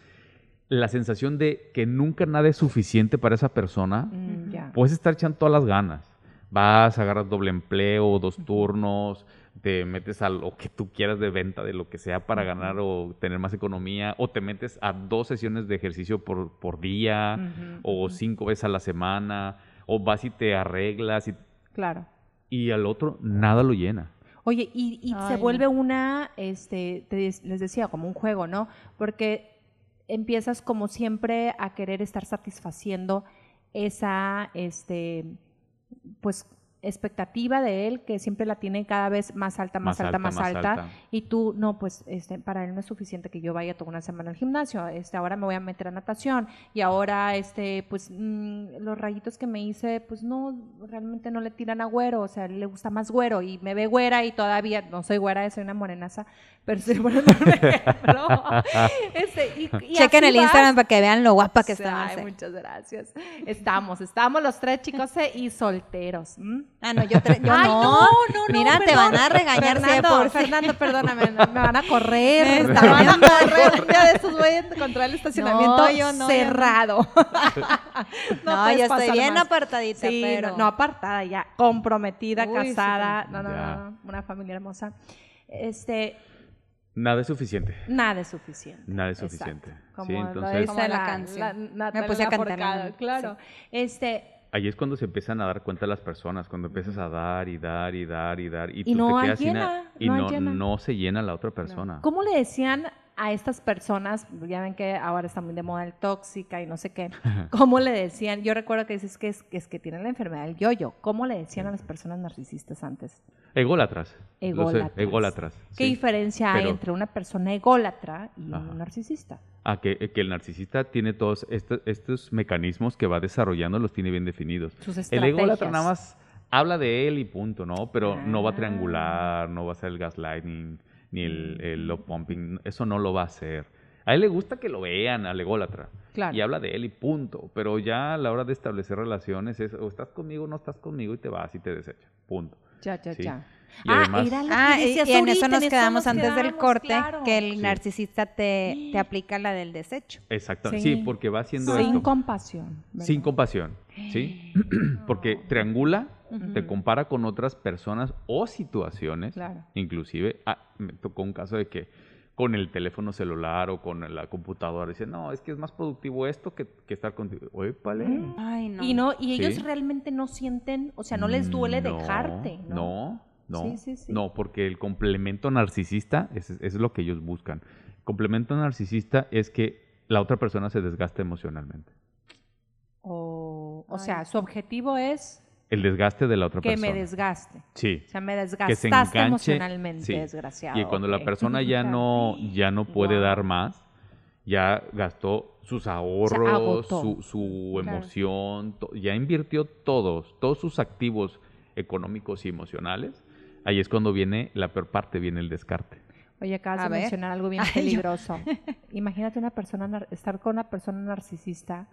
la sensación de que nunca nada es suficiente para esa persona, Mm, puedes estar echando todas las ganas. Vas, agarras doble empleo, dos turnos, te metes a lo que tú quieras de venta, de lo que sea para ganar o tener más economía, o te metes a dos sesiones de ejercicio por, por día, o cinco veces a la semana, o vas y te arreglas, y, Claro. y al otro nada lo llena. Oye, y, y Ay, se no. vuelve una, este, te les decía, como un juego, ¿no? Porque empiezas como siempre a querer estar satisfaciendo esa, este, pues, expectativa de él, que siempre la tiene cada vez más alta, más, alta, más, alta, Y tú, no, pues, este, para él no es suficiente que yo vaya toda una semana al gimnasio. Este, ahora me voy a meter a natación. Y ahora, este, pues, mm, los rayitos que me hice, pues, no, realmente no le tiran a güero. O sea, le gusta más güero. Y me ve güera y todavía, no soy güera, soy una morenaza. Pero estoy poniendo un ejemplo. Este, y, y Chequen el vas. Instagram para que vean lo guapa que Ay, está. Marce. muchas gracias. Estamos, estamos los tres chicos eh, y solteros. Ah, no, yo, yo Ay, no. no, no, no, Mira, te van a regañar Fernando, por sí. Fernando, perdóname, me van a correr. Me Me está van a correr. Un día de estos voy a encontrar el estacionamiento No, yo no, yo no. cerrado. No, yo estoy bien más. apartadita, Sí, pero... no, no, apartada ya, comprometida, Uy, casada. súper. No, no, Ya. no, no, una familia hermosa. Este, Nada es suficiente. nada es suficiente. Nada es Exacto. suficiente. Como Sí, lo entonces- dice Como la la, canción. la- Me puse a cantar. Claro. Este, Ahí es cuando se empiezan a dar cuenta las personas, cuando empiezas a dar y dar y dar y dar y, Y tú no te quedas sin llena, a- y no hay no, llena. no se llena la otra persona. ¿Cómo le decían a estas personas? Ya ven que ahora está muy de moda el tóxica y no sé qué. ¿Cómo le decían? Yo recuerdo que dices que es que, es que tienen la enfermedad del yoyo. ¿Cómo le decían a las personas narcisistas antes? Ególatras. Sé, Ególatras. ¿Qué sí. diferencia hay entre una persona ególatra y Ajá. un narcisista? Ah, que, que el narcisista tiene todos estos, estos mecanismos que va desarrollando, los tiene bien definidos. Sus El ególatra nada más habla de él y punto, ¿no? Pero no va a Ah. triangular, no va a hacer el gaslighting, ni el, el love pumping, eso no lo va a hacer. A él le gusta que lo vean al ególatra. Claro. Y habla de él y punto. Pero ya a la hora de establecer relaciones es o estás conmigo o no estás conmigo y te vas y te desechas. Punto. Ya, ya, Sí. ya. Y ah, además- era la que Ah, y, y en eso nos en quedamos antes del corte, claro. que el Sí. narcisista te, te aplica la del desecho. Exacto. Sí. Sí, porque va haciendo Sin esto. compasión. ¿verdad? Sin compasión, ¿sí? Porque triangula, te compara con otras personas o situaciones. Claro. Inclusive, ah, me tocó un caso de que con el teléfono celular o con la computadora dice, no, es que es más productivo esto que, que estar contigo. Épale. Ay, no. Y no, y ellos Sí. realmente no sienten, o sea, no les duele No, dejarte, ¿no? No, no. Sí, sí, sí. No, porque el complemento narcisista es, es lo que ellos buscan. Complemento narcisista es que la otra persona se desgaste emocionalmente. O, o Ay. sea, su objetivo es El desgaste de la otra que persona. me desgaste. Sí. O sea, me que se desgastaste enganche. emocionalmente, sí. desgraciado. Y cuando la persona ya no, ya no puede Wow. dar más, ya gastó sus ahorros, su, su emoción, ya invirtió todos, todos sus activos económicos y emocionales, ahí es cuando viene la peor parte, viene el descarte. Oye, acabas A de ver. mencionar algo bien Ay, yo- peligroso. Imagínate una persona, estar con una persona narcisista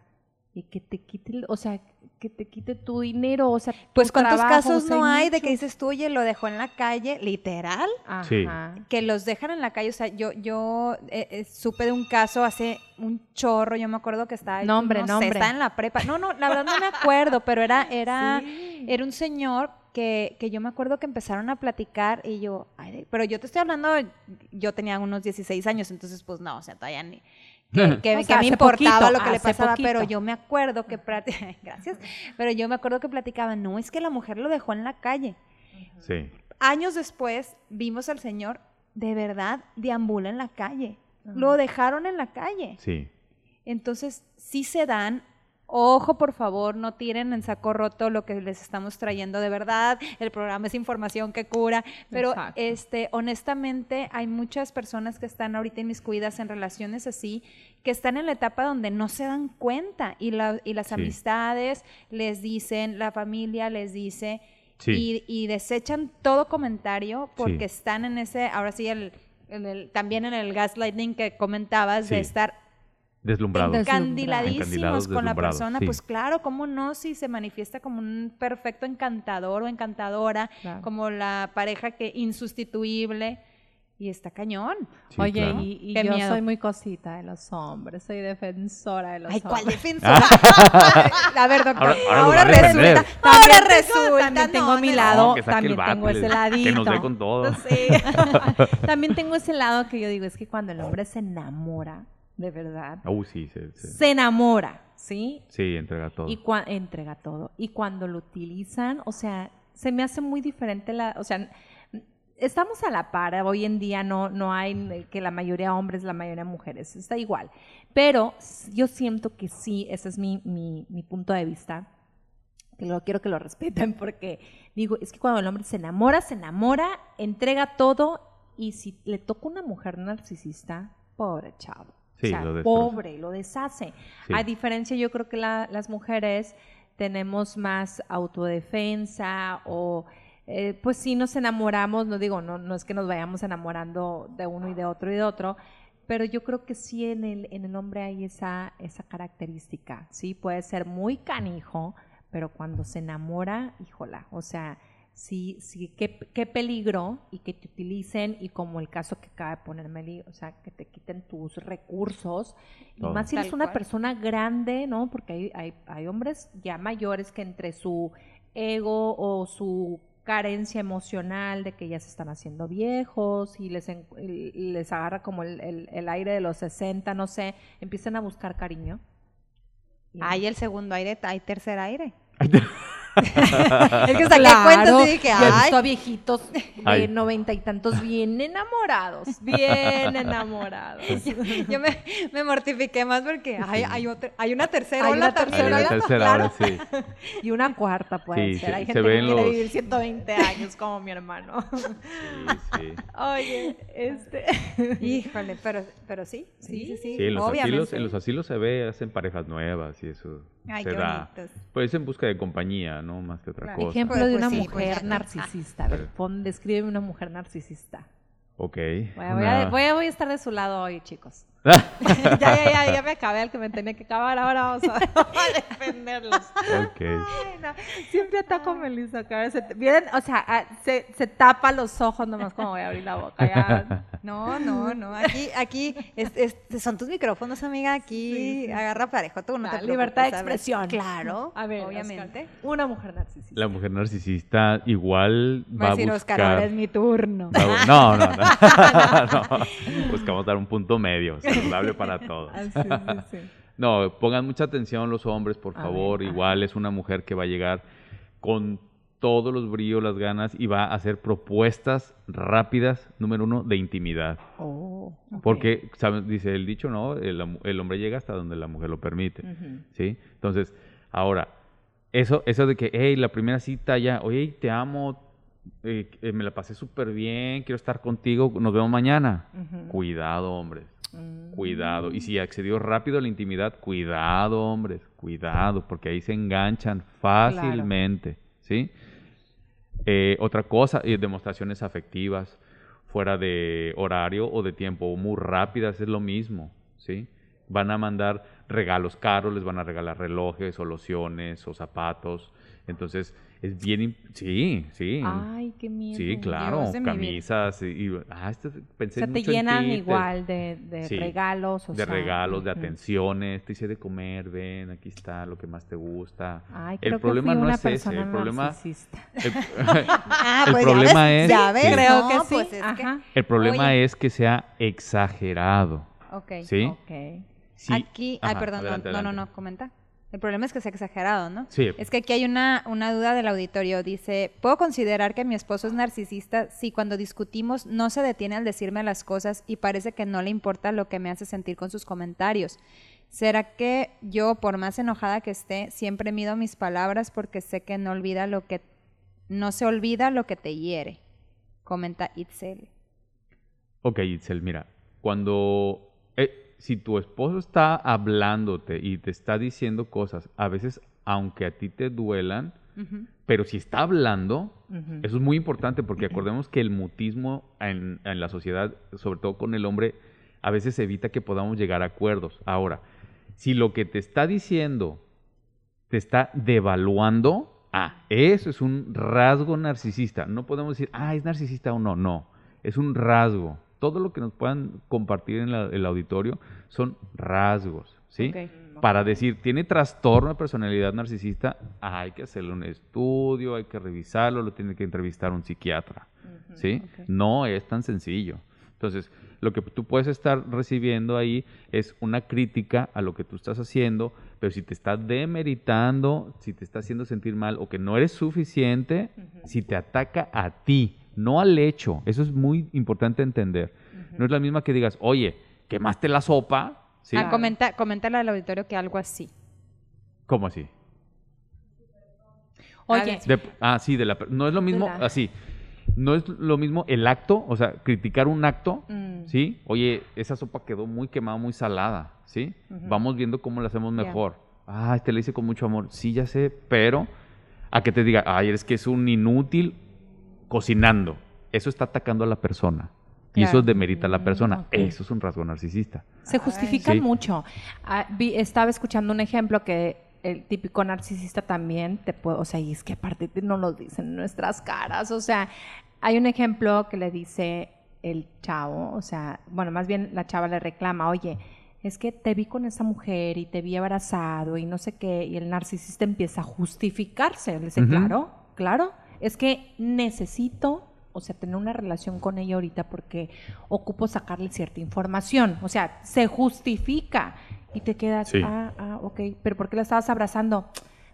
que te quite, o sea, que te quite tu dinero, o sea, tu Pues cuántos trabajo, casos o sea, no hay de que dices tú, oye, lo dejó en la calle, literal, Sí. Ajá. que los dejan en la calle. O sea, yo, yo eh, eh, supe de un caso hace un chorro, yo me acuerdo que estaba, Nombre, no sé, nombre. estaba en la prepa. No, no, la verdad no me acuerdo, pero era, era, Sí. era un señor que, que yo me acuerdo que empezaron a platicar y yo, ay, de- pero yo te estoy hablando, yo tenía unos 16 años, entonces pues no, o sea, todavía ni... Que, O sea, me poquito, importaba lo que le pasaba, pero yo me acuerdo que gracias, pero yo me acuerdo que platicaban, no, es que la mujer lo dejó en la calle. Sí. Años después vimos al señor de verdad deambula en la calle. Lo dejaron en la calle. Sí. Entonces, sí se dan. Ojo, por favor, no tiren en saco roto lo que les estamos trayendo de verdad. El programa es información que cura. Pero, Exacto. este, honestamente, hay muchas personas que están ahorita inmiscuidas en relaciones así, que están en la etapa donde no se dan cuenta. Y, la- y las Sí. amistades les dicen, la familia les dice, Sí. y, y desechan todo comentario porque Sí. están en ese, ahora sí, el, en el- también en el gaslighting que comentabas de estar Deslumbrado. Des- encandiladísimos Encandilados, con la deslumbrados, persona, sí. pues claro, cómo no si se manifiesta como un perfecto encantador o encantadora, Claro. como la pareja que insustituible y está cañón. Sí, Oye, claro. y, y yo miedo. soy muy cosita de los hombres, soy defensora de los Ay, hombres. ¿cuál defensora? a ver, doctor, Ahora- ahora ahora, defender. resulta, ahora También tengo- resulta, también tengo no, mi no, lado. También bate, tengo ese ladito. Que nos dé con todo. Sí. también tengo ese lado que yo digo, es que cuando el hombre se enamora, de verdad, Uh, sí, sí, sí. se enamora, ¿sí? Sí, entrega todo. Y entrega todo. Y cuando lo utilizan, o sea, se me hace muy diferente la, o sea, estamos a la par, hoy en día no, no hay que la mayoría hombres, la mayoría mujeres, está igual. Pero yo siento que sí, ese es mi, mi, mi punto de vista, que lo quiero que lo respeten porque digo, es que cuando el hombre se enamora, se enamora, entrega todo y si le toca una mujer narcisista, pobre chavo. Sí, o sea, lo pobre, lo deshace. Sí. A diferencia, yo creo que la- las mujeres tenemos más autodefensa o eh, pues sí nos enamoramos, no digo, no, no es que nos vayamos enamorando de uno y de otro y de otro, pero yo creo que sí en el, en el hombre hay esa, esa característica, sí, puede ser muy canijo, pero cuando se enamora, híjola, o sea, sí, sí, qué, qué peligro y que te utilicen y como el caso que acaba de poner Meli, o sea, que te quiten tus recursos y más si eres Tal una cual. persona grande, ¿no? Porque hay, hay, hay hombres ya mayores que entre su ego o su carencia emocional de que ya se están haciendo viejos y les, en- y les agarra como el, el- el aire de los 60, no sé, empiezan a buscar cariño. Hay el segundo aire, hay tercer aire. es que saqué Claro, cuentas y dije, yo he ay, visto a viejitos de Ay. noventa y tantos bien enamorados, bien enamorados. yo me, me mortifiqué más porque ay, hay, otra, hay una tercera Hay ola una tercera ola, claro. hora, sí. Y una cuarta puede Sí, ser. se- Hay se gente que ven quiere los- vivir 120 años como mi hermano. Sí, sí. Oye, este... Híjole, pero, pero sí, sí, sí, sí, Sí, en los, obviamente. asilos, en los asilos se ve, hacen parejas nuevas y eso Ay, se qué da. Pues en busca de compañía, no más que otra Claro. cosa. Ejemplo Pues, de pues una sí, pues mujer ya. narcisista. A ver, pon, descríbeme una mujer narcisista. Ok. Voy a, voy a- voy a- voy a estar de su lado hoy, chicos. ya, ya, ya, ya me acabé el que me tenía que acabar. Ahora vamos a, a defenderlos. Ok. Ay, no. Siempre ataco a Melissa. cara. Se, ¿Vieron? O sea, ah, se, se tapa los ojos nomás como voy a abrir la boca. Ya. No, no, no. Aquí, aquí es- es- son tus micrófonos, amiga. Aquí agarra parejo. Tú no te Ah, libertad de expresión. Claro, A ver, obviamente. Oscar, una mujer narcisista. La mujer narcisista igual Va va a decir Oscar, buscar... ahora es mi turno. No, no, no. no. Buscamos dar un punto medio, saludable para todos. Ah, sí. No, pongan mucha atención los hombres, por favor. ver, ajá. Igual es una mujer que va a llegar con todos los brillos, las ganas y va a hacer propuestas rápidas, número uno, de intimidad. Oh. Porque, ¿sabes? dice el dicho, ¿no? El, el hombre llega hasta donde la mujer lo permite. ¿Sí? Entonces, ahora, eso, eso de que, hey, la primera cita ya, oye, te amo, eh, eh, me la pasé súper bien, quiero estar contigo, nos vemos mañana. Cuidado, hombres. Cuidado. Y si accedió rápido a la intimidad, cuidado, hombres. Cuidado, porque ahí se enganchan fácilmente. ¿Sí? Eh, otra cosa, eh, demostraciones afectivas fuera de horario o de tiempo, muy rápidas, es lo mismo. ¿Sí? Van a mandar regalos caros, les van a regalar relojes o lociones o zapatos. Entonces, es bien... Sí, sí. Ay, qué miedo. Sí, claro, camisas y, y- ah, este- O pensé sea, te mucho en llenan te- igual de, de Sí, regalos. o de sea, regalos, de atenciones, te hice de comer, ven, aquí está lo que más te gusta. Ay, el creo problema que fui no una es ese, el problema, el, Ah, pues problema ves, es- Ya ves, Sí. Creo no, que sí. pues es que- Ajá. el problema Oye. es que sea exagerado, Ok. ¿sí? Ok. Sí, Aquí, ay, perdón, no- adelante, no, no, adelante. no, comenta. El problema es que sea exagerado, ¿no? Sí. Es que aquí hay una, una duda del auditorio. Dice, ¿puedo considerar que mi esposo es narcisista si cuando discutimos no se detiene al decirme las cosas y parece que no le importa lo que me hace sentir con sus comentarios? ¿Será que yo, por más enojada que esté, siempre mido mis palabras porque sé que no olvida lo que no se olvida lo que te hiere? Comenta Itzel. Ok, Itzel, mira, cuando eh, si tu esposo está hablándote y te está diciendo cosas, a veces aunque a ti te duelan, pero si está hablando. Eso es muy importante porque acordemos que el mutismo en, en la sociedad, sobre todo con el hombre, a veces evita que podamos llegar a acuerdos. Ahora, si lo que te está diciendo te está devaluando, ah, eso es un rasgo narcisista. No podemos decir, ah, es narcisista o no, no, es un rasgo. Todo lo que nos puedan compartir en la- el auditorio son rasgos, ¿sí? Para decir, tiene trastorno de personalidad narcisista, hay que hacerle un estudio, hay que revisarlo, lo tiene que entrevistar un psiquiatra, ¿sí? No es tan sencillo. Entonces, lo que tú puedes estar recibiendo ahí es una crítica a lo que tú estás haciendo, pero si te está demeritando, si te está haciendo sentir mal o que no eres suficiente, si te ataca a ti, no al hecho, eso es muy importante entender. No es la misma que digas, oye, quemaste la sopa, ¿sí? Ah, comenta, coméntale al auditorio que algo así. ¿Cómo así? Oye, De- ah, sí, de la, no es lo mismo, la- así, no es lo mismo el acto, o sea, criticar un acto, Mm. ¿sí? Oye, esa sopa quedó muy quemada, muy salada, ¿sí? Vamos viendo cómo la hacemos mejor. Ah, este le hice con mucho amor, sí, ya sé, pero a que te diga, ay, eres que es un inútil cocinando, eso está atacando a la persona. Y eso demerita a la persona. ok. Eso es un rasgo narcisista. Se justifican Sí. mucho. Ah, vi- estaba escuchando un ejemplo que el típico narcisista también te puede, o sea, y es que aparte te- no lo dicen en nuestras caras, o sea, hay un ejemplo que le dice el chavo, o sea, bueno, más bien la chava le reclama, oye, es que te vi con esa mujer y te vi abrazado y no sé qué, y el narcisista empieza a justificarse, le dice, claro, claro, es que necesito, o sea, tener una relación con ella ahorita porque ocupo sacarle cierta información, o sea, se justifica y te quedas, Sí. ah, ah, ok, pero ¿por qué la estabas abrazando?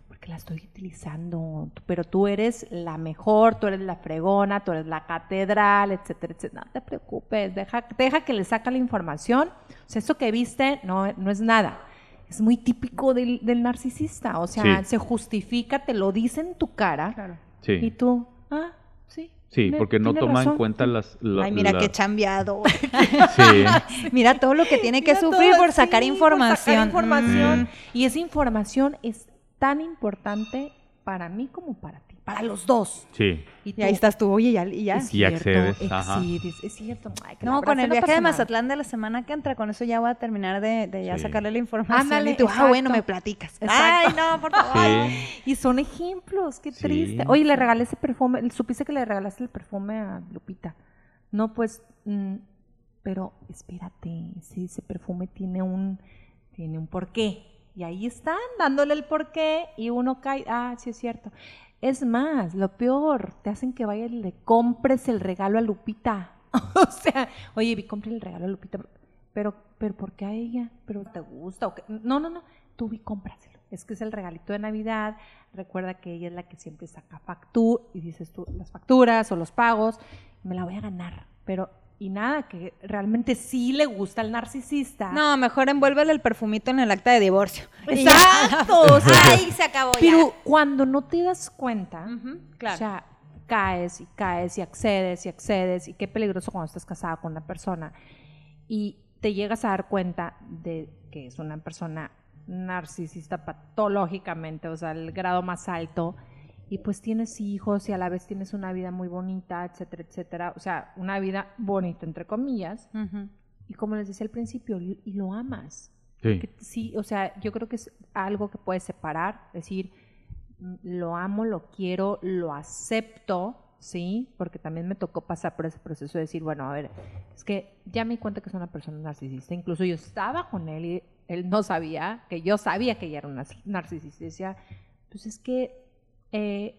Porque la estoy utilizando, pero tú eres la mejor, tú eres la fregona, tú eres la catedral, etcétera, etcétera. No te preocupes, deja, deja que le saca la información. O sea, eso que viste no, no es nada. Es muy típico del, del narcisista. O sea, Sí. se justifica, te lo dice en tu cara. Sí. Y tú, ah, sí. Sí, porque no toma en razón". cuenta las... la- Ay, mira la- qué chambeado. Sí. mira todo lo que tiene que Mira sufrir todo por sacar por información. sacar información. Mm. Y esa información es tan importante para mí como para ti. Para los dos. Sí. Y tú, ahí estás tú, oye, ya, y ya. Es Y cierto, accedes, excedes, es cierto. Ay, No, con el viaje de. Mazatlán de la semana que entra, con eso ya voy a terminar de, de ya Sí. sacarle la información. Ándale, y tú, ah, exacto. bueno, me platicas. Exacto. Ay, no, por favor. Sí. Y son ejemplos, qué Sí. triste. Oye, le regalé ese perfume, supiste que le regalaste el perfume a Lupita. No, pues, mm, pero espérate, sí, ese perfume tiene un, tiene un porqué. Y ahí están dándole el porqué y uno cae, ah, sí es cierto. Es más, lo peor, te hacen que vayas y le compres el regalo a Lupita. o sea, oye, vi, compré el regalo a Lupita, pero, pero ¿por qué a ella? ¿Pero te gusta? o qué? No, no, no, tú vi, cómpraselo. Es que es el regalito de Navidad. Recuerda que ella es la que siempre saca factura y dices tú las facturas o los pagos. Me la voy a ganar. Pero, y nada, que realmente sí le gusta al narcisista. No, mejor envuélvele el perfumito en el acta de divorcio. Ya. Exacto. o sea, Ahí se acabó pero cuando no te das cuenta, ya. Claro. o sea, caes y caes y accedes y accedes y qué peligroso cuando estás casada con una persona y te llegas a dar cuenta de que es una persona narcisista patológicamente, o sea, el grado más alto y pues tienes hijos y a la vez tienes una vida muy bonita, etcétera, etcétera, o sea, una vida bonita entre comillas Ujú. y como les decía al principio, y lo amas. Sí. Que sí, o sea, yo creo que es algo que puedes separar, decir, mm, lo amo, lo quiero, lo acepto, ¿sí? Porque también me tocó pasar por ese proceso de decir, bueno, a ver, es que ya me di cuenta que es una persona narcisista, incluso yo estaba con él y él no sabía, que yo sabía que ella era una narcisista, y decía, pues es que eh,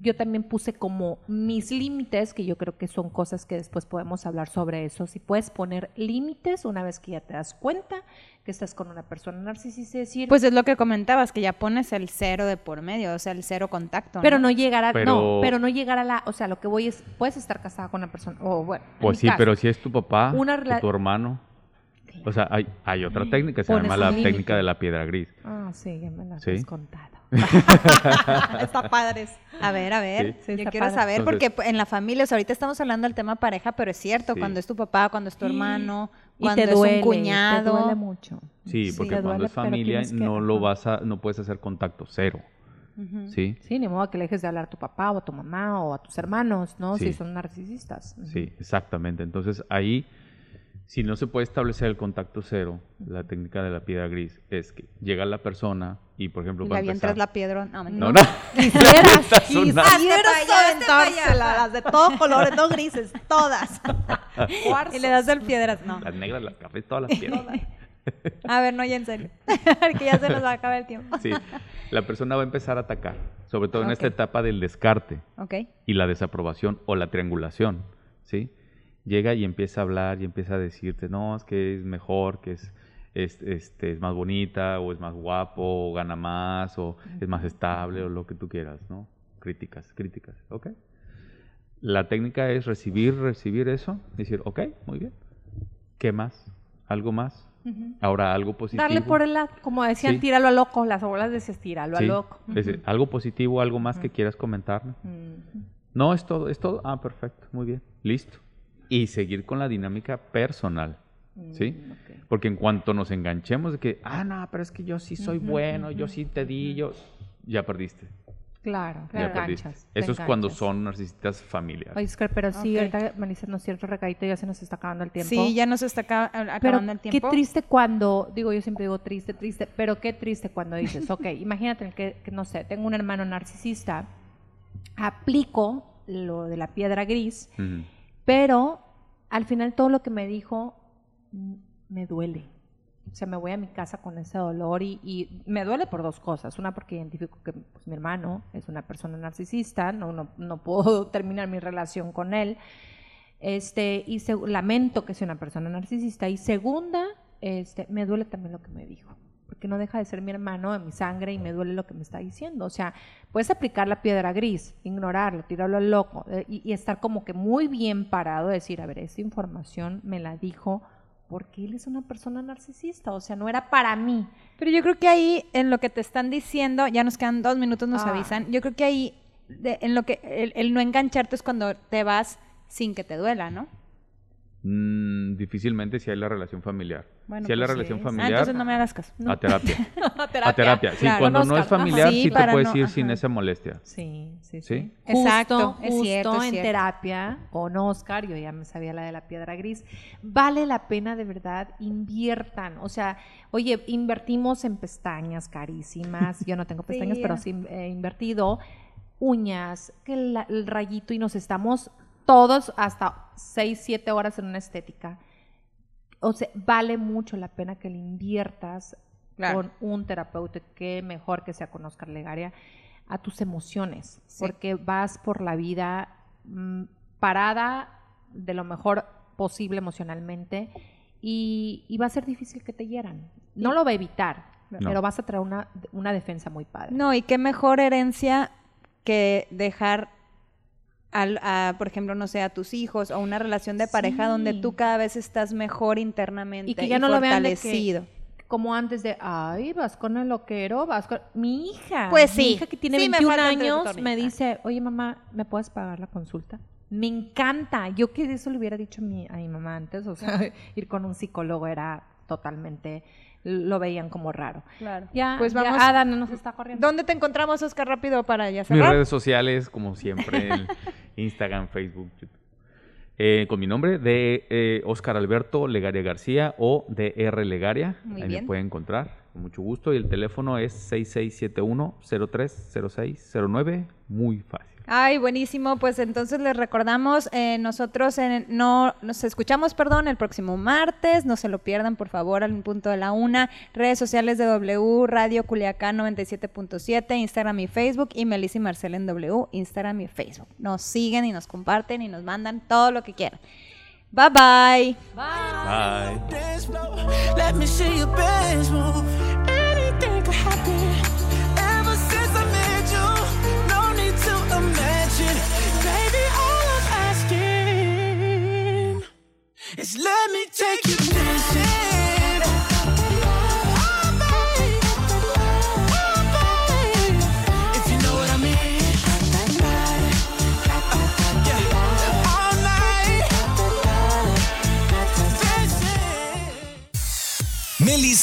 yo también puse como mis límites, que yo creo que son cosas que después podemos hablar sobre eso. Si puedes poner límites una vez que ya te das cuenta que estás con una persona narcisista y decir, Pues es lo que comentabas, que ya pones el cero de por medio, o sea, el cero contacto. pero no llegar a, Pero- no, pero no llegar a la, o sea, lo que voy es, puedes estar casada con una persona, o bueno, en Pues sí, caso, pero si es tu papá Una o tu hermano. O sea, hay, hay otra técnica, se Pones llama la límite. técnica de la piedra gris. Ah, sí, ya me la Sí. has contado. Está padre. A ver, a ver. Sí. Yo quiero padre. saber, Entonces- porque en la familia, o sea, ahorita estamos hablando del tema pareja, pero es cierto, Sí. cuando es tu papá, cuando es tu hermano, Y cuando te es un cuñado. te duele mucho. Sí, porque cuando duele, es familia no lo vas a, no puedes hacer contacto cero. ¿Sí? Sí, ni modo que le dejes de hablar a tu papá o a tu mamá o a tus hermanos, ¿no? Sí. Si son narcisistas. Sí, exactamente. Entonces ahí, si no se puede establecer el contacto cero, la técnica de la piedra gris es que llega la persona y, por ejemplo, avientas empezar- la piedra. No. No, no. Quisieras, quisieras aventárselas, las de todos colores, no grises, todas. Y le das el piedras. No. Las negras, las cafés, todas las piedras. A ver, no, ya en serio. que ya se nos va a acabar el tiempo. Sí, la persona va a empezar a atacar, sobre todo en esta Ok. etapa del descarte Ok. y la desaprobación o la triangulación, ¿sí? Llega y empieza a hablar y empieza a decirte, no, es que es mejor, que es, es, este, es más bonita, o es más guapo, o gana más, o es más estable, o lo que tú quieras, ¿no? Críticas, críticas, ¿ok? La técnica es recibir, recibir eso, decir, ok, muy bien. ¿Qué más? ¿Algo más? Ahora algo positivo. Darle por el lado, como decían, Sí. tíralo a loco, las abuelas decían, tíralo Sí, a loco. es decir, algo positivo, algo más que quieras comentarme. No, es todo, es todo. Ah, perfecto, muy bien, listo. Y seguir con la dinámica personal, ¿sí? Mm, ok. Porque en cuanto nos enganchemos de que, ah, no, pero es que yo sí soy bueno, yo sí te di, yo... Ya perdiste, Claro, ya perdiste. enganchas. te Eso es cuando son narcisistas familiares. Oye, Oscar, pero sí, Ok. ahorita me dice, no es cierto, recadito, ya se nos está acabando el tiempo. Sí, ya nos está Pero acabando el qué tiempo. triste cuando, digo, yo siempre digo triste, triste, pero qué triste cuando dices, ok, imagínate que, que, no sé, tengo un hermano narcisista, aplico lo de la piedra gris, pero al final todo lo que me dijo me duele. O sea, me voy a mi casa con ese dolor y, me duele por dos cosas. Una, porque identifico que pues, mi hermano es una persona narcisista, no, no, no puedo terminar mi relación con él. Este, y seg- lamento que sea una persona narcisista. Y segunda, este, me duele también lo que me dijo. Porque no deja de ser mi hermano, de mi sangre, y me duele lo que me está diciendo. O sea, puedes aplicar la piedra gris, ignorarlo, tirarlo al loco, eh, y, y estar como que muy bien parado, decir, a ver, esta información me la dijo porque él es una persona narcisista. O sea, no era para mí. Pero yo creo que ahí, en lo que te están diciendo, ya nos quedan dos minutos, nos Ah. avisan. Yo creo que ahí, de- en lo que el, el no engancharte es cuando te vas sin que te duela, ¿no? Mm, difícilmente si hay la relación familiar. Bueno, si hay la relación. Ah, familiar, entonces no me hagas caso. a terapia. terapia. A terapia. Sí, Claro. cuando no es familiar, Sí, sí, te puedes no- ir ajá. sin esa molestia. Sí, sí, ¿Sí? sí. Exacto, Justo, es justo cierto, es en terapia con Oscar, yo ya me sabía la de la piedra gris. Vale la pena de verdad, inviertan. O sea, oye, invertimos en pestañas carísimas. Yo no tengo pestañas, Sí. pero sí he invertido. Uñas, que el rayito y nos estamos todos hasta 6, 7 horas en una estética. O sea, vale mucho la pena que le inviertas Claro. con un terapeuta, que mejor que sea con Oscar Legaria, a tus emociones, Sí. porque vas por la vida mm, parada de lo mejor posible emocionalmente y, y va a ser difícil que te hieran. No lo va a evitar, No. pero vas a traer una, una defensa muy padre. No, y qué mejor herencia que dejar, a, por ejemplo, no sé, a tus hijos o una relación de pareja Sí. donde tú cada vez estás mejor internamente Y que ya no lo vean de que- fortalecido. Como antes de, ay, vas con el loquero, vas con... Mi hija, Pues mi hija que tiene Sí, me 21 falta años, me dice, oye mamá, ¿me puedes pagar la consulta? Me encanta. Yo que eso le hubiera dicho a mi, a mi mamá antes, o sea, ir con un psicólogo era totalmente, lo veían como raro. Claro. Ya, pues ya vamos. Ada no nos está corriendo. ¿Dónde te encontramos, Oscar, rápido para ya Mis cerrar? redes sociales, como siempre, en Instagram, Facebook, YouTube. Eh, con mi nombre, de eh, Oscar Alberto Legaria García o de R Legaria. Muy Ahí bien. me pueden encontrar con mucho gusto. Y el teléfono es 6671-030609. Muy fácil. Ay, buenísimo. Pues entonces les recordamos, eh, nosotros en- no nos escuchamos, perdón, el próximo martes. No se lo pierdan, por favor, al punto de la una. Redes sociales de W Radio Culiacán 97.7, Instagram y Facebook. Y Melissa y Marcela en W, Instagram y Facebook. Nos siguen y nos comparten y nos mandan todo lo que quieran. Bye bye. Bye. dance is let me take you dancing. Oh. Oh. If you know what I mean. Yeah. All night. Dancing.